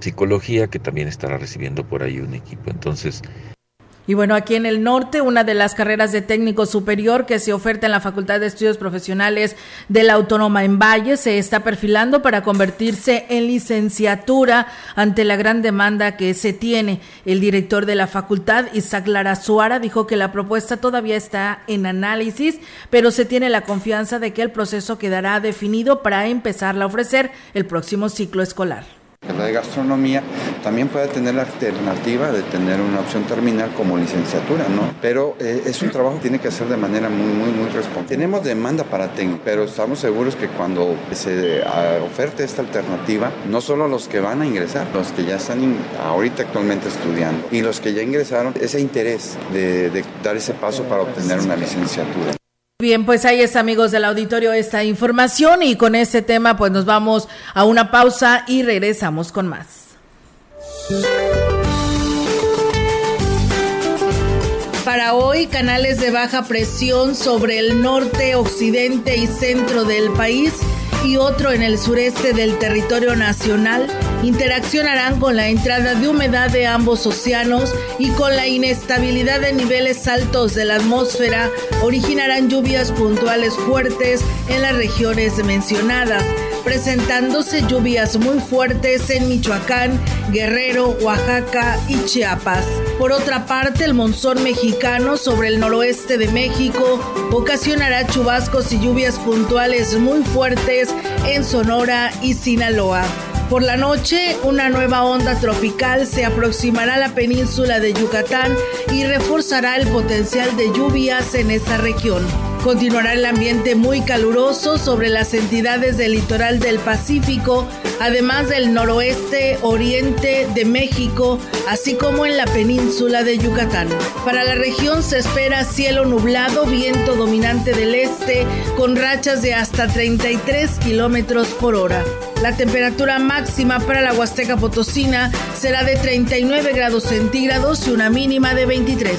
psicología que también estará recibiendo por ahí un equipo. Entonces, y bueno, aquí en el norte, una de las carreras de técnico superior que se oferta en la Facultad de Estudios Profesionales de la Autónoma en Valle se está perfilando para convertirse en licenciatura ante la gran demanda que se tiene. El director de la facultad, Isaac Lara Suara, dijo que la propuesta todavía está en análisis, pero se tiene la confianza de que el proceso quedará definido para empezarla a ofrecer el próximo ciclo escolar. La de gastronomía también puede tener la alternativa de tener una opción terminal como licenciatura, ¿no? Pero eh, es un trabajo que tiene que hacer de manera muy, muy, muy responsable. Tenemos demanda para técnico, pero estamos seguros que cuando se ah, oferte esta alternativa, no solo los que van a ingresar, los que ya están ahorita actualmente estudiando y los que ya ingresaron, ese interés de dar ese paso para obtener una licenciatura. Bien, pues ahí está, amigos del auditorio, esta información y con este tema pues nos vamos a una pausa y regresamos con más. Para hoy, canales de baja presión sobre el norte, occidente y centro del país y otro en el sureste del territorio nacional. Interaccionarán con la entrada de humedad de ambos océanos y con la inestabilidad de niveles altos de la atmósfera originarán lluvias puntuales fuertes en las regiones mencionadas, presentándose lluvias muy fuertes en Michoacán, Guerrero, Oaxaca y Chiapas. Por otra parte, el monzón mexicano sobre el noroeste de México ocasionará chubascos y lluvias puntuales muy fuertes en Sonora y Sinaloa. Por la noche, una nueva onda tropical se aproximará a la península de Yucatán y reforzará el potencial de lluvias en esa región. Continuará el ambiente muy caluroso sobre las entidades del litoral del Pacífico, además del noroeste, oriente de México, así como en la península de Yucatán. Para la región se espera cielo nublado, viento dominante del este, con rachas de hasta 33 kilómetros por hora. La temperatura máxima para la Huasteca Potosina será de 39 grados centígrados y una mínima de 23.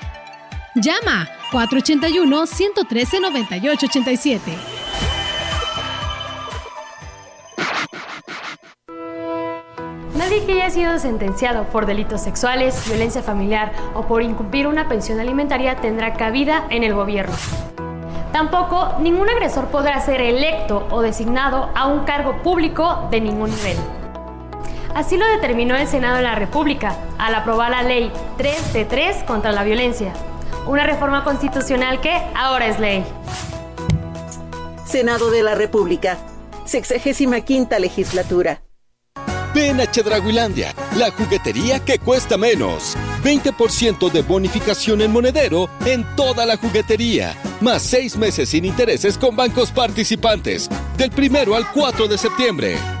Llama 481-113-9887. Nadie que haya sido sentenciado por delitos sexuales, violencia familiar o por incumplir una pensión alimentaria tendrá cabida en el gobierno. Tampoco ningún agresor podrá ser electo o designado a un cargo público de ningún nivel. Así lo determinó el Senado de la República al aprobar la Ley 3 de 3 contra la violencia, una reforma constitucional que ahora es ley. Senado de la República, 65 legislatura. Ven a Chedraguilandia, la juguetería que cuesta menos. 20% de bonificación en monedero en toda la juguetería. Más seis meses sin intereses con bancos participantes. Del primero al 4 de septiembre.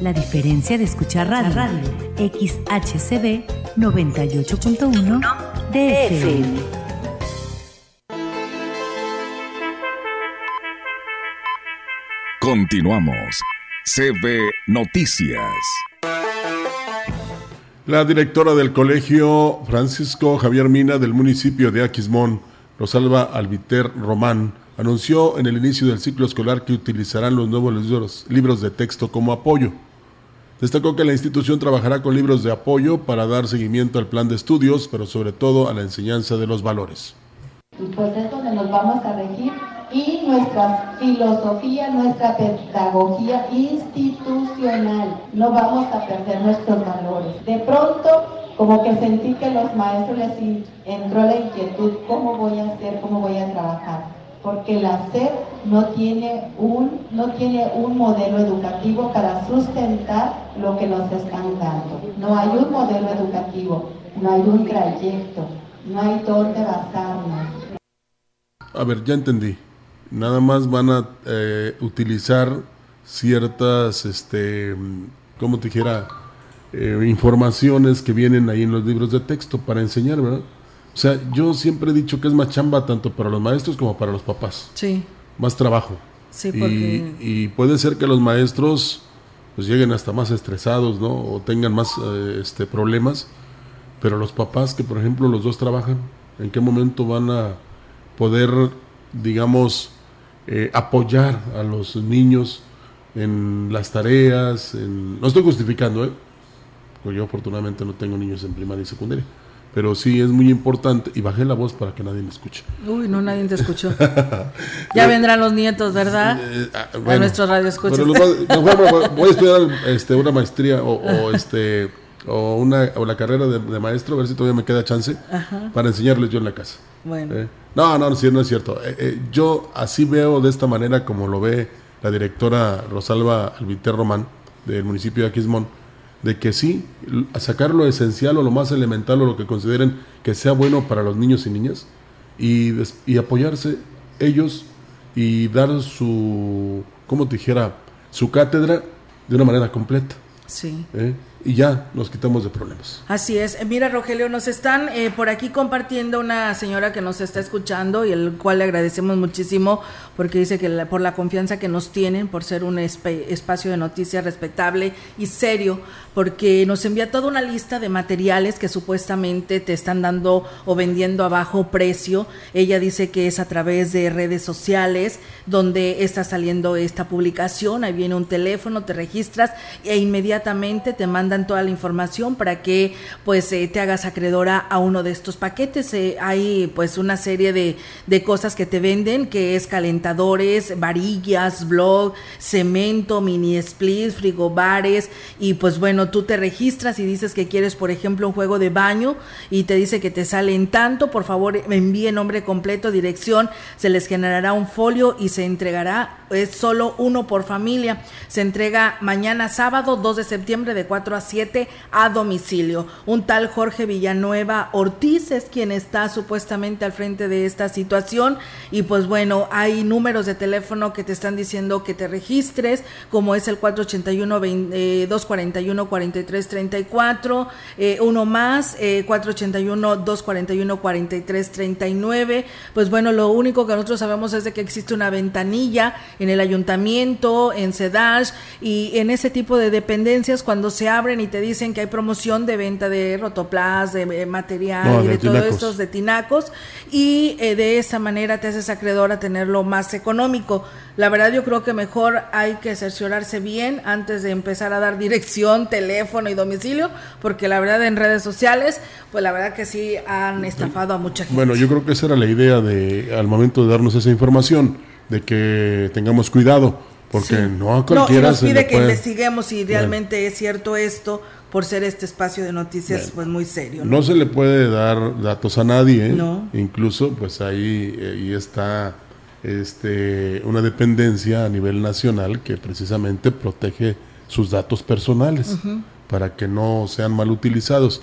La diferencia de escuchar radio, radio XHCB 98.1 DFM. Continuamos. CB Noticias. La directora del colegio Francisco Javier Mina del municipio de Aquismón, Rosalba Albiter Román, anunció en el inicio del ciclo escolar que utilizarán los nuevos libros, libros de texto como apoyo. Destacó que la institución trabajará con libros de apoyo para dar seguimiento al plan de estudios, pero sobre todo a la enseñanza de los valores. Pues es donde nos vamos a regir y nuestra filosofía, nuestra pedagogía institucional. No vamos a perder nuestros valores. De pronto, como que sentí que los maestros les entró la inquietud, ¿cómo voy a hacer? ¿Cómo voy a trabajar? Porque la SED no tiene un no tiene un modelo educativo para sustentar lo que nos están dando. No hay un modelo educativo, no hay un trayecto, no hay dónde basarnos. A ver, ya entendí. Nada más van a eh, utilizar ciertas, este, ¿cómo te dijera? Eh, informaciones que vienen ahí en los libros de texto para enseñar, ¿verdad? O sea, yo siempre he dicho que es más chamba tanto para los maestros como para los papás. Sí. Más trabajo. Sí, porque... y, puede ser que los maestros pues lleguen hasta más estresados, ¿no? O tengan más eh, este, problemas. Pero los papás que, por ejemplo, los dos trabajan, ¿en qué momento van a poder, digamos, eh, apoyar a los niños en las tareas? En... No estoy justificando, ¿eh? Porque yo afortunadamente no tengo niños en primaria y secundaria pero sí es muy importante y bajé la voz para que nadie me escuche. Uy, no, nadie te escuchó. ya vendrán los nietos, ¿verdad? Eh, ah, a nuestros radioescuchas. voy a estudiar este, una maestría o, este o una o la carrera de, maestro, a ver si todavía me queda chance para enseñarles yo en la casa. Bueno. ¿Eh? No, no, no, no es cierto. Eh, yo así veo de esta manera como lo ve la directora Rosalba Albiter Román del municipio de Aquismón de que sí, sacar lo esencial o lo más elemental o lo que consideren que sea bueno para los niños y niñas y, y apoyarse ellos y dar su, como te dijera, su cátedra de una manera completa. Sí. ¿Eh? Y ya nos quitamos de problemas. Así es. Mira, Rogelio, nos están eh, por aquí compartiendo una señora que nos está escuchando y el cual le agradecemos muchísimo porque dice que por la confianza que nos tienen, por ser un espacio de noticias respetable y serio, porque nos envía toda una lista de materiales que supuestamente te están dando o vendiendo a bajo precio. Ella dice que es a través de redes sociales donde está saliendo esta publicación. Ahí viene un teléfono, te registras e inmediatamente te manda dan toda la información para que pues eh, te hagas acreedora a uno de estos paquetes. Eh, hay pues una serie de, de, cosas que te venden, que es calentadores, varillas, blog, cemento, mini split, frigobares. Y pues bueno, tú te registras y dices que quieres por ejemplo un juego de baño y te dice que te salen tanto, por favor envíe nombre completo, dirección, se les generará un folio y se entregará, es solo uno por familia, se entrega mañana sábado 2 de septiembre de 4 a 7 a domicilio. Un tal Jorge Villanueva Ortiz es quien está supuestamente al frente de esta situación y pues bueno, hay números de teléfono que te están diciendo que te registres, como es el 481 241 4334, uno más, 481 241 4339. Pues bueno, lo único que nosotros sabemos es de que existe una ventanilla en el ayuntamiento, en CEDASH y en ese tipo de dependencias cuando se abre y te dicen que hay promoción de venta de rotoplas, de eh, material y de, todos estos de tinacos y eh, de esa manera te haces acreedor a tenerlo más económico. La verdad yo creo que mejor hay que cerciorarse bien antes de empezar a dar dirección, teléfono y domicilio, porque la verdad en redes sociales, pues la verdad que sí han estafado a mucha gente. Bueno, yo creo que esa era la idea de al momento de darnos esa información, de que tengamos cuidado porque no a cualquiera no, nos pide que investiguemos si realmente es cierto esto por ser este espacio de noticias pues muy serio. ¿no? se le puede dar datos a nadie, ¿eh? incluso pues ahí, ahí está este, una dependencia a nivel nacional que precisamente protege sus datos personales para que no sean mal utilizados.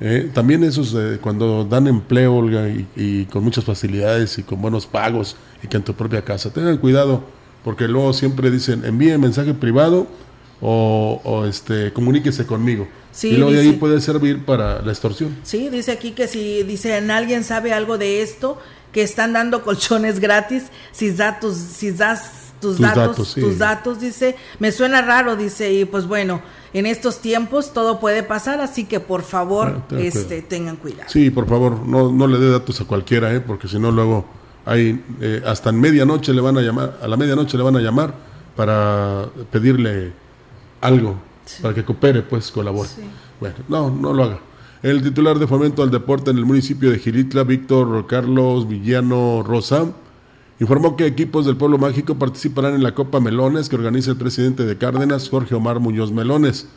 Eh, también esos cuando dan empleo Olga, y, y, con muchas facilidades y con buenos pagos y que en tu propia casa, tengan cuidado porque luego siempre dicen envíe mensaje privado o, o, este, comuníquese conmigo. Sí, y luego de ahí puede servir para la extorsión. Sí, dice aquí que si dicen alguien sabe algo de esto, que están dando colchones gratis, si da tus, si das tus, Tus datos, datos, sí. tus datos, dice, me suena raro, dice, y pues bueno, en estos tiempos todo puede pasar, así que por favor, Ah, tengan este, cuidado. tengan cuidado. Sí, por favor, no, no le dé datos a cualquiera, ¿eh? porque si no luego hay eh, hasta en medianoche le van a llamar, a la medianoche le van a llamar para pedirle algo, para que coopere, pues colabore. Bueno, no, no lo haga. El titular de Fomento al Deporte en el municipio de Giritla, Víctor Carlos Villano Rosa, informó que equipos del Pueblo Mágico participarán en la Copa Melones que organiza el presidente de Cárdenas, Jorge Omar Muñoz Melones.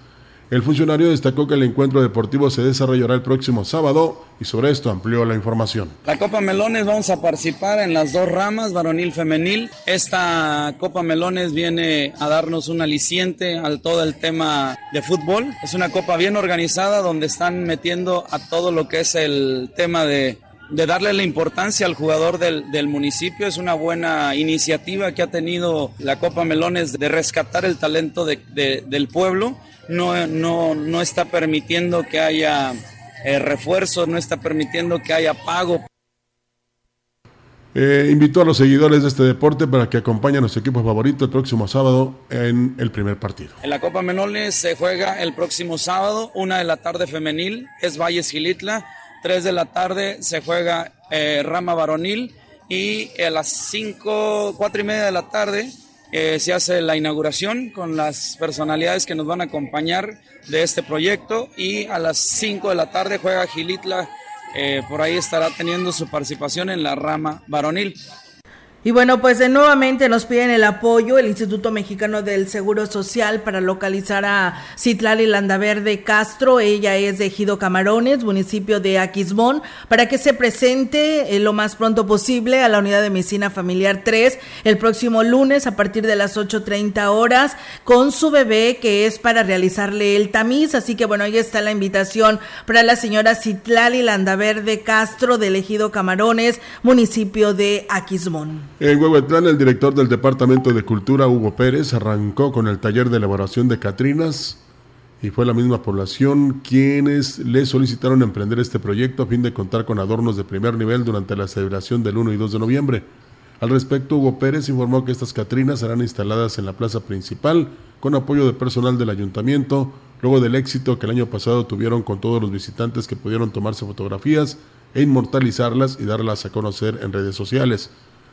El funcionario destacó que el encuentro deportivo se desarrollará el próximo sábado y sobre esto amplió la información. La Copa Melones vamos a participar en las dos ramas, varonil femenil. Esta Copa Melones viene a darnos un aliciente al todo el tema de fútbol. Es una copa bien organizada donde están metiendo a todo lo que es el tema de, darle la importancia al jugador del, municipio. Es una buena iniciativa que ha tenido la Copa Melones de rescatar el talento de- de- del pueblo. No, no, no está permitiendo que haya eh, refuerzos, no está permitiendo que haya pago. Eh, invitó a los seguidores de este deporte para que acompañen a su equipo favorito el próximo sábado en el primer partido. En la Copa Menoles se juega el próximo sábado, una de la tarde femenil, es Valles Gilitla, tres de la tarde se juega eh, Rama Varonil y a las cinco, cuatro y media de la tarde eh, se hace la inauguración con las personalidades que nos van a acompañar de este proyecto y a las cinco de la tarde juega Gilitla, eh, por ahí estará teniendo su participación en la Rama Varonil. Y bueno, pues de nuevamente nos piden el apoyo el Instituto Mexicano del Seguro Social para localizar a Citlali Landaverde Castro. Ella es de Ejido Camarones, municipio de Aquismón, para que se presente eh, lo más pronto posible a la unidad de medicina familiar 3 el próximo lunes a partir de las 8.30 horas con su bebé que es para realizarle el tamiz. Así que bueno, ahí está la invitación para la señora Citlali Landaverde Castro del Ejido Camarones, municipio de Aquismón. En Huehuetlán, el director del Departamento de Cultura, Hugo Pérez, arrancó con el taller de elaboración de Catrinas y fue la misma población quienes le solicitaron emprender este proyecto a fin de contar con adornos de primer nivel durante la celebración del 1 y 2 de noviembre. Al respecto, Hugo Pérez informó que estas Catrinas serán instaladas en la plaza principal con apoyo de personal del ayuntamiento, luego del éxito que el año pasado tuvieron con todos los visitantes que pudieron tomarse fotografías e inmortalizarlas y darlas a conocer en redes sociales.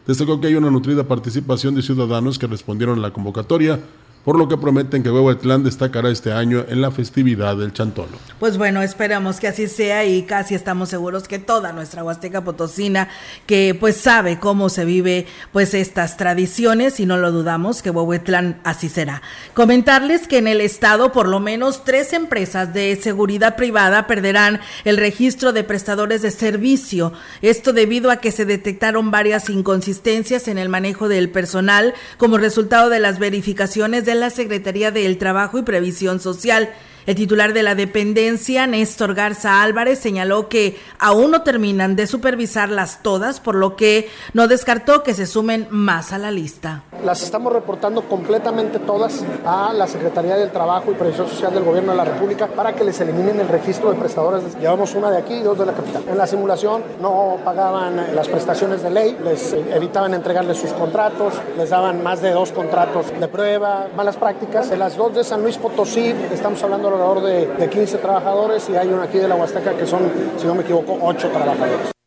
Destacó que hay una nutrida participación de ciudadanos que respondieron a la convocatoria, por lo que prometen que Huehuetlán destacará este año en la festividad del Chantolo. Pues bueno, esperamos que así sea y casi estamos seguros que toda nuestra Huasteca Potosina, que pues sabe cómo se vive pues estas tradiciones y no lo dudamos que Huehuetlán así será. Comentarles que en el estado por lo menos tres empresas de seguridad privada perderán el registro de prestadores de servicio. Esto debido a que se detectaron varias inconsistencias en el manejo del personal como resultado de las verificaciones de la Secretaría del Trabajo y Previsión Social. El titular de la dependencia, Néstor Garza Álvarez, señaló que aún no terminan de supervisarlas todas, por lo que no descartó que se sumen más a la lista. Las estamos reportando completamente todas a la Secretaría del Trabajo y Previsión Social del Gobierno de la República para que les eliminen el registro de prestadores. Llevamos una de aquí y dos de la capital. En la simulación no pagaban las prestaciones de ley, les evitaban entregarles sus contratos, les daban más de dos contratos de prueba, malas prácticas. En las dos de San Luis Potosí estamos hablando alrededor de, de 15 trabajadores y hay una aquí de la Huasteca que son, si no me equivoco, 8 trabajadores.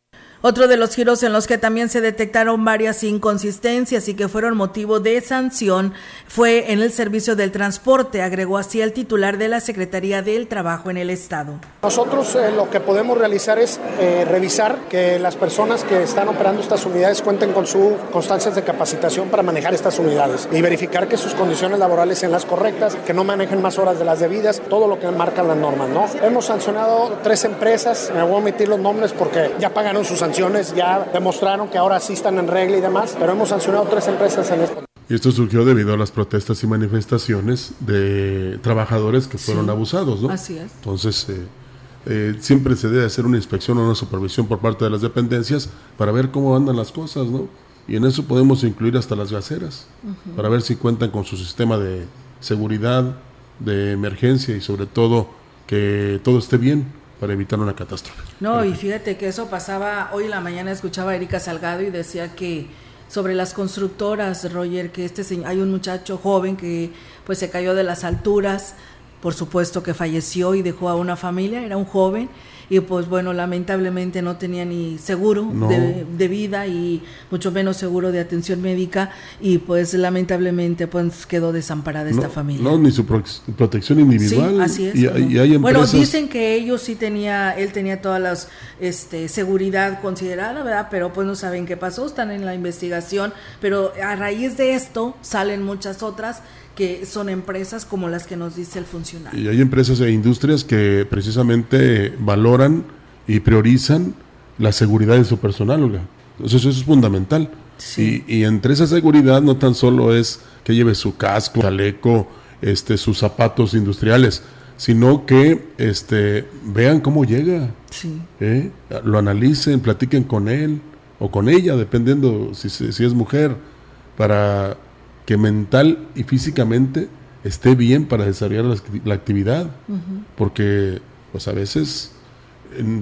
Otro de los giros en los que también se detectaron varias inconsistencias y que fueron motivo de sanción fue en el servicio del transporte, agregó así el titular de la Secretaría del Trabajo en el Estado. Nosotros eh, lo que podemos realizar es eh, revisar que las personas que están operando estas unidades cuenten con sus constancias de capacitación para manejar estas unidades y verificar que sus condiciones laborales sean las correctas, que no manejen más horas de las debidas, todo lo que marcan las normas. ¿no? Hemos sancionado tres empresas, me voy a omitir los nombres porque ya pagaron sus sanciones, ya demostraron que ahora sí están en regla y demás, pero hemos sancionado tres empresas en esto. Y esto surgió debido a las protestas y manifestaciones de trabajadores que fueron Sí. abusados, ¿no? Así es. Entonces, eh, eh, siempre se debe hacer una inspección o una supervisión por parte de las dependencias para ver cómo andan las cosas, ¿no? Y en eso podemos incluir hasta las gaseras, para ver si cuentan con su sistema de seguridad, de emergencia y sobre todo que todo esté bien para evitar una catástrofe. No, y fíjate que eso pasaba, hoy en la mañana escuchaba a Erika Salgado y decía que sobre las constructoras, Roger, que este hay un muchacho joven que pues se cayó de las alturas, por supuesto que falleció y dejó a una familia, era un joven y pues bueno, lamentablemente no tenía ni seguro de, vida y mucho menos seguro de atención médica y pues lamentablemente pues quedó desamparada esta familia. No, ni su protección individual. Sí, así es. Y, bueno, dicen que ellos sí tenía, él tenía toda la este, seguridad considerada, ¿verdad? Pero pues no saben qué pasó, están en la investigación, pero a raíz de esto salen muchas otras que son empresas como las que nos dice el funcionario. Y hay empresas e industrias que precisamente valoran y priorizan la seguridad de su personal, Olga. Entonces eso es fundamental. Y, entre esa seguridad no tan solo es que lleve su casco, chaleco, este, sus zapatos industriales, sino que este, vean cómo llega, ¿eh? lo analicen, platiquen con él o con ella, dependiendo si, si es mujer, para que mental y físicamente esté bien para desarrollar la, actividad, porque pues a veces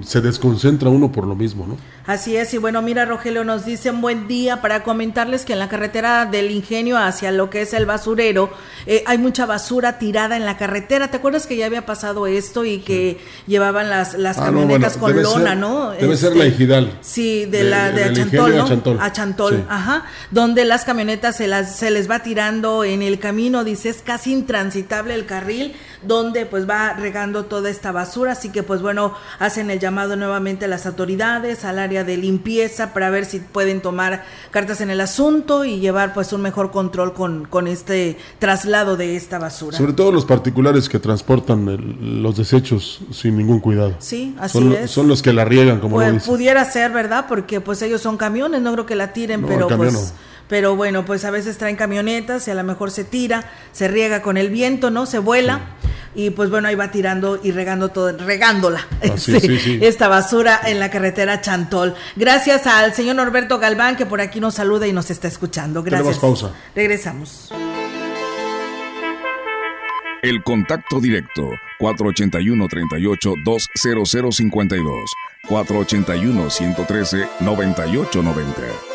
se desconcentra uno por lo mismo, ¿no? Así es, y bueno, mira, Rogelio nos dice un buen día para comentarles que en la carretera del ingenio hacia lo que es el basurero eh, hay mucha basura tirada en la carretera. ¿Te acuerdas que ya había pasado esto y que llevaban las, las ah, camionetas con lona, ¿no? Debe ser la Ejidal. Sí, de, la de Achantol, ¿no? Achantol. ajá. Donde las camionetas se, las, se les va tirando en el camino, dice, es casi intransitable el carril donde pues va regando toda esta basura. Así que pues bueno, hacen el llamado nuevamente a las autoridades, al área de limpieza para ver si pueden tomar cartas en el asunto y llevar pues un mejor control con, con este traslado de esta basura. Sobre todo los particulares que transportan los desechos sin ningún cuidado. Sí, así son, es. Son los que la riegan, como pues, lo dice. Pudiera ser, ¿verdad? Porque pues ellos son camiones, no creo que la tiren, pero pues... Pero bueno, pues a veces traen camionetas y a lo mejor se tira, se riega con el viento, ¿no? Se vuela y pues bueno, ahí va tirando y regando todo, regándola este, esta basura en la carretera Chantol. Gracias al señor Norberto Galván que por aquí nos saluda y nos está escuchando. Gracias. Tenemos pausa. Regresamos. El contacto directo 481 38 20052 481 113 9890.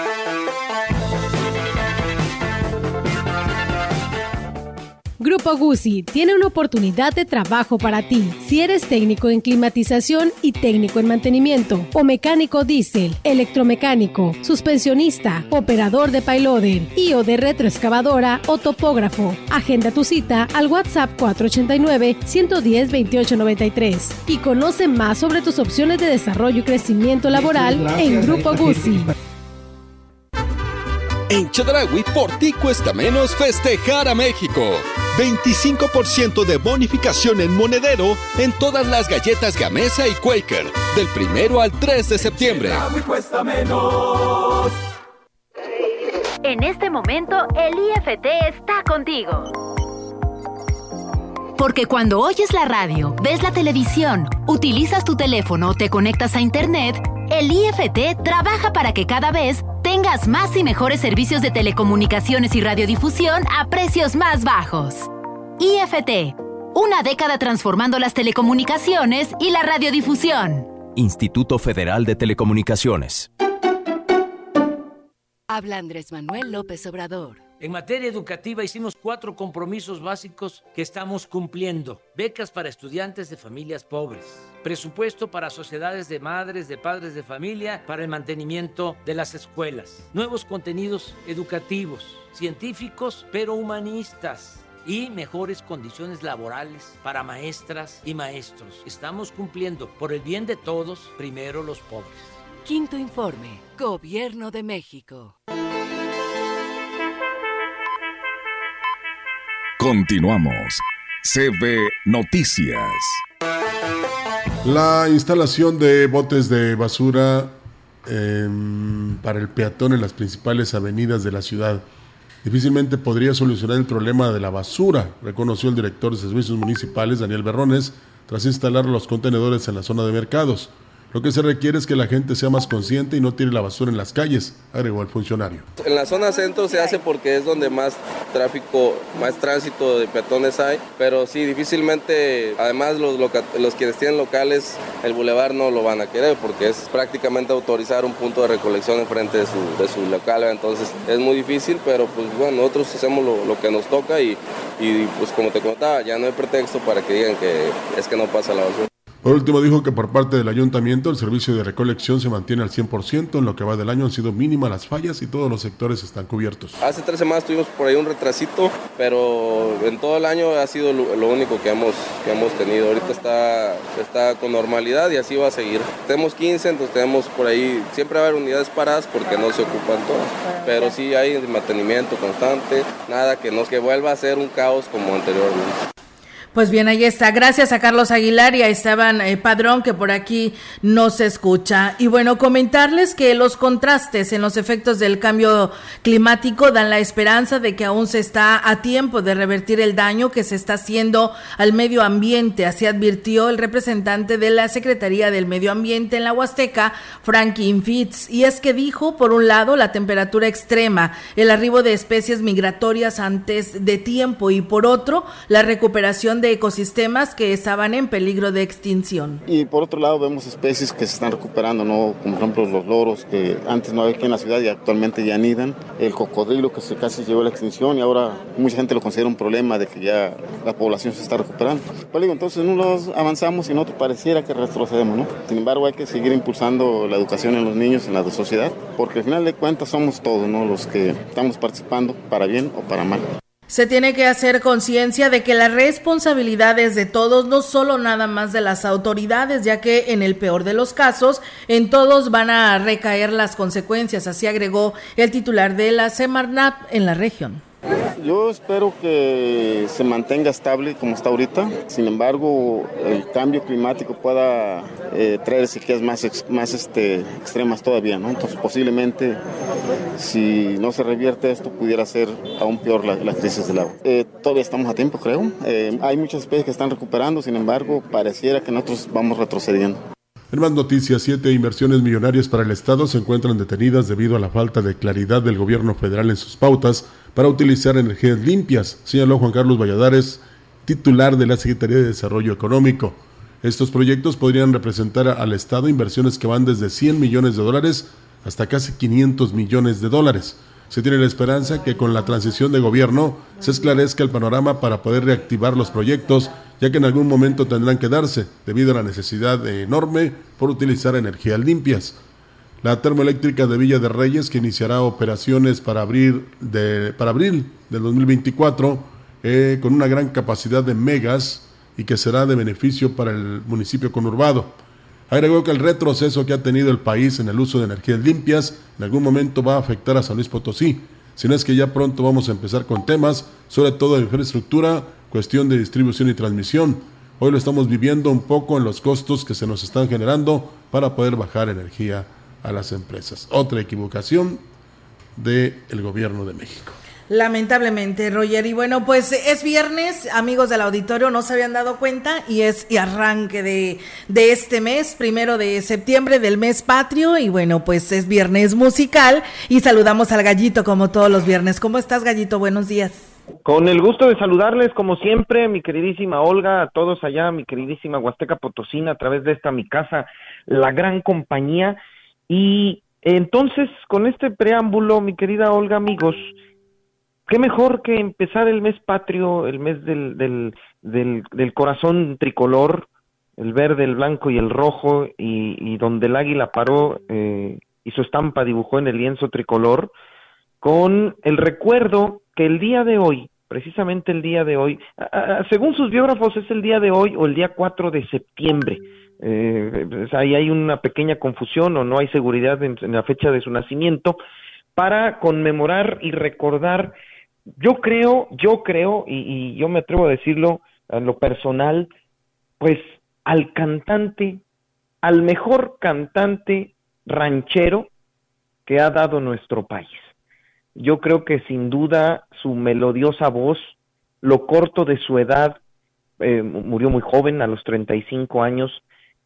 Grupo Guzzi tiene una oportunidad de trabajo para ti. Si eres técnico en climatización y técnico en mantenimiento, o mecánico diésel, electromecánico, suspensionista, operador de payloader y o de retroexcavadora o topógrafo, agenda tu cita al WhatsApp 489-110-2893 y conoce más sobre tus opciones de desarrollo y crecimiento laboral en Grupo Guzzi. En Chedragui, por ti cuesta menos festejar a México. 25% de bonificación en monedero en todas las galletas Gamesa y Quaker, del primero al 3 de septiembre. cuesta menos. En este momento, el IFT está contigo. Porque cuando oyes la radio, ves la televisión, utilizas tu teléfono o te conectas a Internet, el IFT trabaja para que cada vez tengas más y mejores servicios de telecomunicaciones y radiodifusión a precios más bajos. IFT, una década transformando las telecomunicaciones y la radiodifusión. Instituto Federal de Telecomunicaciones. Habla Andrés Manuel López Obrador. En materia educativa hicimos cuatro compromisos básicos que estamos cumpliendo. Becas para estudiantes de familias pobres. Presupuesto para sociedades de madres, de padres de familia, para el mantenimiento de las escuelas. Nuevos contenidos educativos, científicos, pero humanistas y mejores condiciones laborales para maestras y maestros. Estamos cumpliendo por el bien de todos, primero los pobres. Quinto informe, Gobierno de México. Continuamos. CB Noticias. La instalación de botes de basura em, para el peatón en las principales avenidas de la ciudad difícilmente podría solucionar el problema de la basura, reconoció el director de Servicios Municipales, Daniel Berrones, tras instalar los contenedores en la zona de mercados. Lo que se requiere es que la gente sea más consciente y no tire la basura en las calles, agregó el funcionario. En la zona centro se hace porque es donde más tráfico, más tránsito de peatones hay, pero sí, difícilmente, además los, los quienes tienen locales, el bulevar no lo van a querer porque es prácticamente autorizar un punto de recolección enfrente de su, de su local, entonces es muy difícil, pero pues bueno, nosotros hacemos lo, lo que nos toca y, y pues como te contaba, ya no hay pretexto para que digan que es que no pasa la basura. Por último, dijo que por parte del ayuntamiento el servicio de recolección se mantiene al 100%, en lo que va del año han sido mínimas las fallas y todos los sectores están cubiertos. Hace tres semanas tuvimos por ahí un retrasito, pero en todo el año ha sido lo, único que hemos, que hemos tenido. Ahorita está, está con normalidad y así va a seguir. Tenemos 15, entonces tenemos por ahí, siempre va a haber unidades paradas porque no se ocupan todas, pero sí hay mantenimiento constante, nada que, no, que vuelva a ser un caos como anteriormente. Pues bien, ahí está. Gracias a Carlos Aguilar y a Esteban eh, Padrón que por aquí nos escucha. Y bueno, comentarles que los contrastes en los efectos del cambio climático dan la esperanza de que aún se está a tiempo de revertir el daño que se está haciendo al medio ambiente. Así advirtió el representante de la Secretaría del Medio Ambiente en la Huasteca, Franklin Fitz. Y es que dijo, por un lado, la temperatura extrema, el arribo de especies migratorias antes de tiempo y por otro, la recuperación de ecosistemas que estaban en peligro de extinción. Y por otro lado vemos especies que se están recuperando, ¿no? como por ejemplo los loros que antes no había aquí en la ciudad y actualmente ya anidan, el cocodrilo que se casi llegó a la extinción y ahora mucha gente lo considera un problema de que ya la población se está recuperando. Pues entonces en unos avanzamos y en otro pareciera que retrocedemos, ¿no? Sin embargo hay que seguir impulsando la educación en los niños, en la sociedad, porque al final de cuentas somos todos, ¿no? Los que estamos participando para bien o para mal. Se tiene que hacer conciencia de que la responsabilidad es de todos, no solo nada más de las autoridades, ya que en el peor de los casos, en todos van a recaer las consecuencias, así agregó el titular de la Semarnap en la región. Yo espero que se mantenga estable como está ahorita. Sin embargo, el cambio climático pueda eh, traer sequías más, más este, extremas todavía, ¿no? Entonces, posiblemente, si no se revierte esto, pudiera ser aún peor la, crisis del agua. Eh, todavía estamos a tiempo, creo. Eh, hay muchas especies que están recuperando, sin embargo, pareciera que nosotros vamos retrocediendo. En más noticias, siete inversiones millonarias para el Estado se encuentran detenidas debido a la falta de claridad del gobierno federal en sus pautas para utilizar energías limpias, señaló Juan Carlos Valladares, titular de la Secretaría de Desarrollo Económico. Estos proyectos podrían representar al Estado inversiones que van desde 100 millones de dólares hasta casi 500 millones de dólares. Se tiene la esperanza que con la transición de gobierno se esclarezca el panorama para poder reactivar los proyectos, ya que en algún momento tendrán que darse, debido a la necesidad enorme por utilizar energías limpias. La termoeléctrica de Villa de Reyes, que iniciará operaciones para abril, de, para abril del 2024, eh, con una gran capacidad de megas y que será de beneficio para el municipio conurbado. Agregó que el retroceso que ha tenido el país en el uso de energías limpias en algún momento va a afectar a San Luis Potosí, si no es que ya pronto vamos a empezar con temas, sobre todo de infraestructura, cuestión de distribución y transmisión. Hoy lo estamos viviendo un poco en los costos que se nos están generando para poder bajar energía a las empresas. Otra equivocación del el gobierno de México. Lamentablemente, Roger. Y bueno, pues es viernes, amigos del auditorio, no se habían dado cuenta y es y arranque de, de este mes, primero de septiembre del mes patrio. Y bueno, pues es viernes musical y saludamos al gallito como todos los viernes. ¿Cómo estás, gallito? Buenos días. Con el gusto de saludarles, como siempre, mi queridísima Olga, a todos allá, mi queridísima Huasteca Potosina, a través de esta mi casa, la gran compañía. Y entonces, con este preámbulo, mi querida Olga, amigos, qué mejor que empezar el mes patrio, el mes del, del, del, corazón tricolor, el verde, el blanco y el rojo, y, donde el águila paró eh, y su estampa dibujó en el lienzo tricolor, con el recuerdo que el día de hoy, precisamente el día de hoy, según sus biógrafos es el día de hoy o el día 4 de septiembre. Eh, pues ahí hay una pequeña confusión o no hay seguridad en la fecha de su nacimiento para conmemorar y recordar yo creo, yo creo, y, yo me atrevo a decirlo en lo personal, pues al cantante, al mejor cantante ranchero que ha dado nuestro país. Yo creo que sin duda su melodiosa voz, lo corto de su edad, eh, murió muy joven, a los 35 años.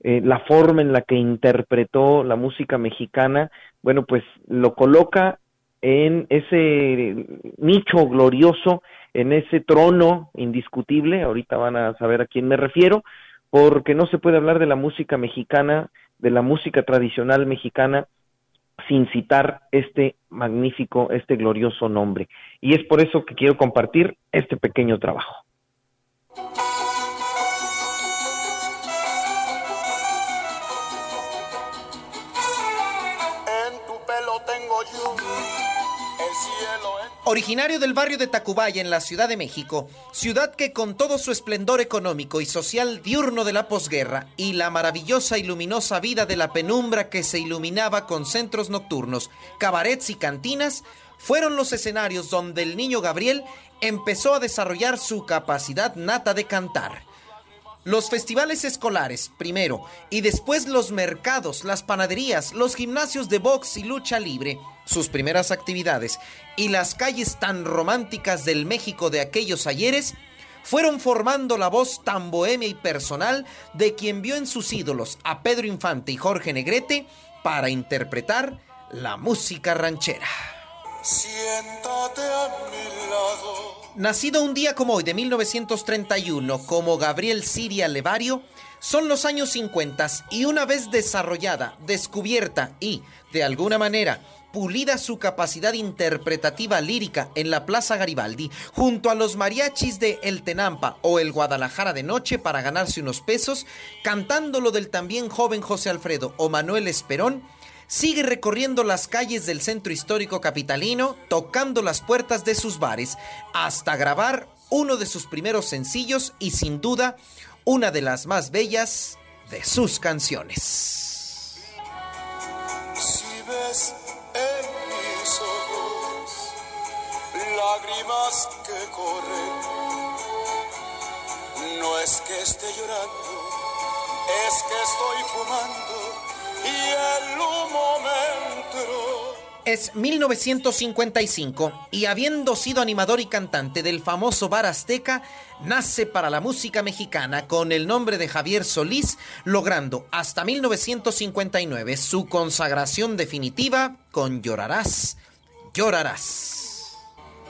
Eh, la forma en la que interpretó la música mexicana, bueno, pues lo coloca en ese nicho glorioso, en ese trono indiscutible, ahorita van a saber a quién me refiero, porque no se puede hablar de la música mexicana, de la música tradicional mexicana, sin citar este magnífico, este glorioso nombre. Y es por eso que quiero compartir este pequeño trabajo. Originario del barrio de Tacubaya en la Ciudad de México, ciudad que con todo su esplendor económico y social diurno de la posguerra y la maravillosa y luminosa vida de la penumbra que se iluminaba con centros nocturnos, cabarets y cantinas, fueron los escenarios donde el niño Gabriel empezó a desarrollar su capacidad nata de cantar. Los festivales escolares, primero, y después los mercados, las panaderías, los gimnasios de box y lucha libre, sus primeras actividades, y las calles tan románticas del México de aquellos ayeres, fueron formando la voz tan bohemia y personal de quien vio en sus ídolos a Pedro Infante y Jorge Negrete para interpretar la música ranchera. Siéntate a mi lado. Nacido un día como hoy de 1931 como Gabriel Siria Levario, son los años 50 y una vez desarrollada, descubierta y, de alguna manera, pulida su capacidad interpretativa lírica en la Plaza Garibaldi, junto a los mariachis de El Tenampa o el Guadalajara de Noche para ganarse unos pesos, cantándolo del también joven José Alfredo o Manuel Esperón, sigue recorriendo las calles del centro histórico capitalino, tocando las puertas de sus bares, hasta grabar uno de sus primeros sencillos y sin duda una de las más bellas de sus canciones. Si ves en mis ojos lágrimas que corren, no es que esté llorando, es que estoy fumando es 1955 y habiendo sido animador y cantante del famoso Bar Azteca, nace para la música mexicana con el nombre de Javier Solís, logrando hasta 1959 su consagración definitiva con Llorarás, Llorarás.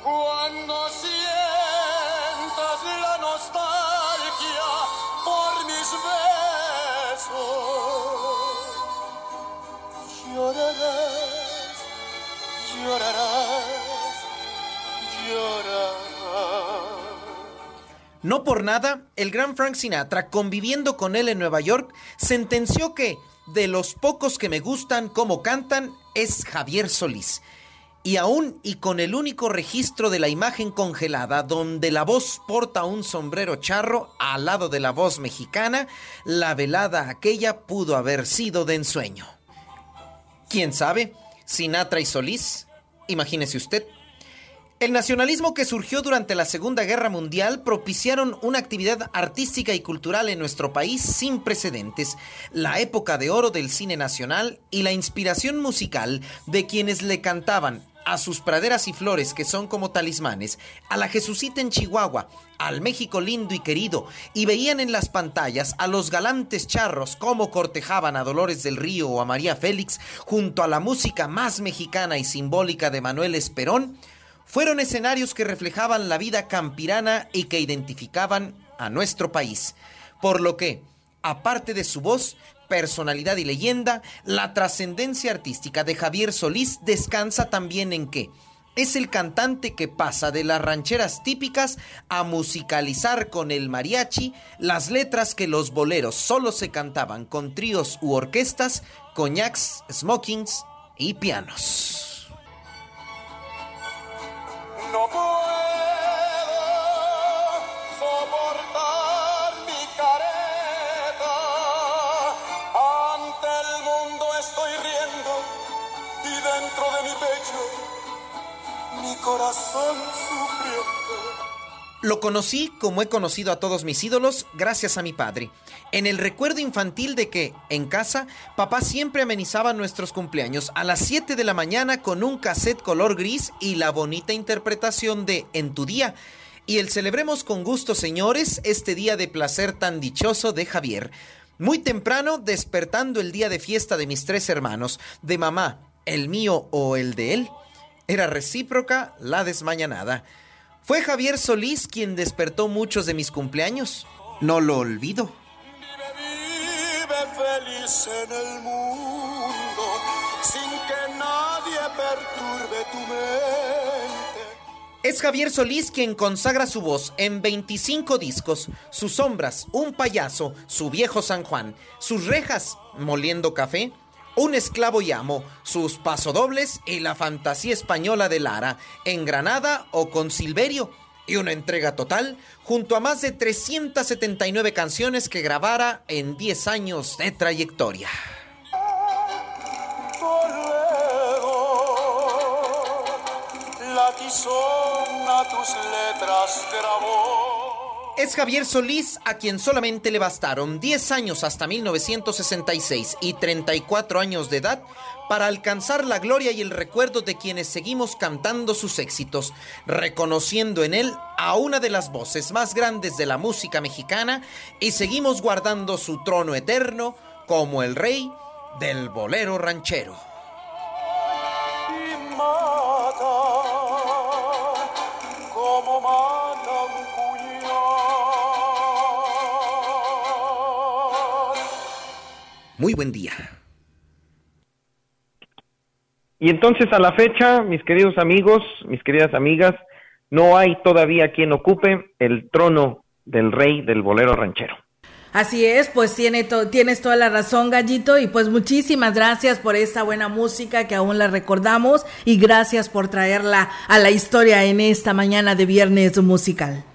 Cuando llorarás, llorarás. No por nada, el gran Frank Sinatra, conviviendo con él en Nueva York, sentenció que de los pocos que me gustan como cantan es Javier Solís. Y aún y con el único registro de la imagen congelada donde la voz porta un sombrero charro al lado de la voz mexicana, la velada aquella pudo haber sido de ensueño. ¿Quién sabe? Sinatra y Solís. Imagínese usted. El nacionalismo que surgió durante la Segunda Guerra Mundial propiciaron una actividad artística y cultural en nuestro país sin precedentes, la época de oro del cine nacional y la inspiración musical de quienes le cantaban a sus praderas y flores que son como talismanes, a la Jesucita en Chihuahua, al México lindo y querido, y veían en las pantallas a los galantes charros cómo cortejaban a Dolores del Río o a María Félix junto a la música más mexicana y simbólica de Manuel Esperón, fueron escenarios que reflejaban la vida campirana y que identificaban a nuestro país. Por lo que, aparte de su voz, personalidad y leyenda, la trascendencia artística de Javier Solís descansa también en que es el cantante que pasa de las rancheras típicas a musicalizar con el mariachi las letras que los boleros solo se cantaban con tríos u orquestas, coñacs, smokings y pianos. Corazón Lo conocí como he conocido a todos mis ídolos gracias a mi padre, en el recuerdo infantil de que, en casa, papá siempre amenizaba nuestros cumpleaños a las 7 de la mañana con un cassette color gris y la bonita interpretación de En tu día, y el celebremos con gusto, señores, este día de placer tan dichoso de Javier. Muy temprano, despertando el día de fiesta de mis tres hermanos, de mamá, el mío o el de él, era recíproca la desmañanada. Fue Javier Solís quien despertó muchos de mis cumpleaños. No lo olvido. Vive feliz en el mundo sin que nadie perturbe tu mente. Es Javier Solís quien consagra su voz en 25 discos, sus sombras, un payaso, su viejo San Juan, sus rejas, moliendo café, un esclavo y amo, sus pasodobles y la fantasía española de Lara, en Granada o con Silverio, y una entrega total junto a más de 379 canciones que grabara en 10 años de trayectoria. La tus letras grabó. Es Javier Solís a quien solamente le bastaron 10 años hasta 1966 y 34 años de edad para alcanzar la gloria y el recuerdo de quienes seguimos cantando sus éxitos, reconociendo en él a una de las voces más grandes de la música mexicana y seguimos guardando su trono eterno como el rey del bolero ranchero. Muy buen día. Y entonces a la fecha, mis queridos amigos, mis queridas amigas, no hay todavía quien ocupe el trono del rey del bolero ranchero. Así es, pues tiene to- tienes toda la razón, Gallito, y pues muchísimas gracias por esta buena música que aún la recordamos y gracias por traerla a la historia en esta mañana de viernes musical.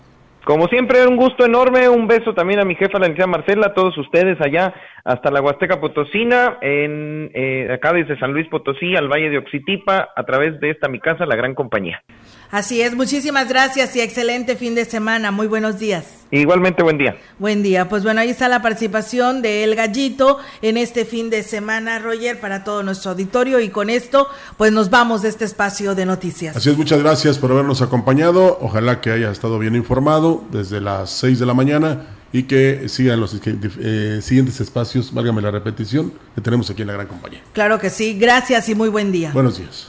Como siempre, un gusto enorme, un beso también a mi jefa, la licenciada Marcela, a todos ustedes allá hasta la Huasteca Potosina, en eh, acá desde San Luis Potosí al Valle de Oxitipa, a través de esta mi casa, la gran compañía. Así es, muchísimas gracias y excelente fin de semana. Muy buenos días. Igualmente, buen día. Buen día. Pues bueno, ahí está la participación de El Gallito en este fin de semana, Roger, para todo nuestro auditorio. Y con esto, pues nos vamos de este espacio de noticias. Así es, muchas gracias por habernos acompañado. Ojalá que haya estado bien informado desde las 6 de la mañana y que sigan los eh, siguientes espacios, válgame la repetición, que tenemos aquí en la gran compañía. Claro que sí. Gracias y muy buen día. Buenos días.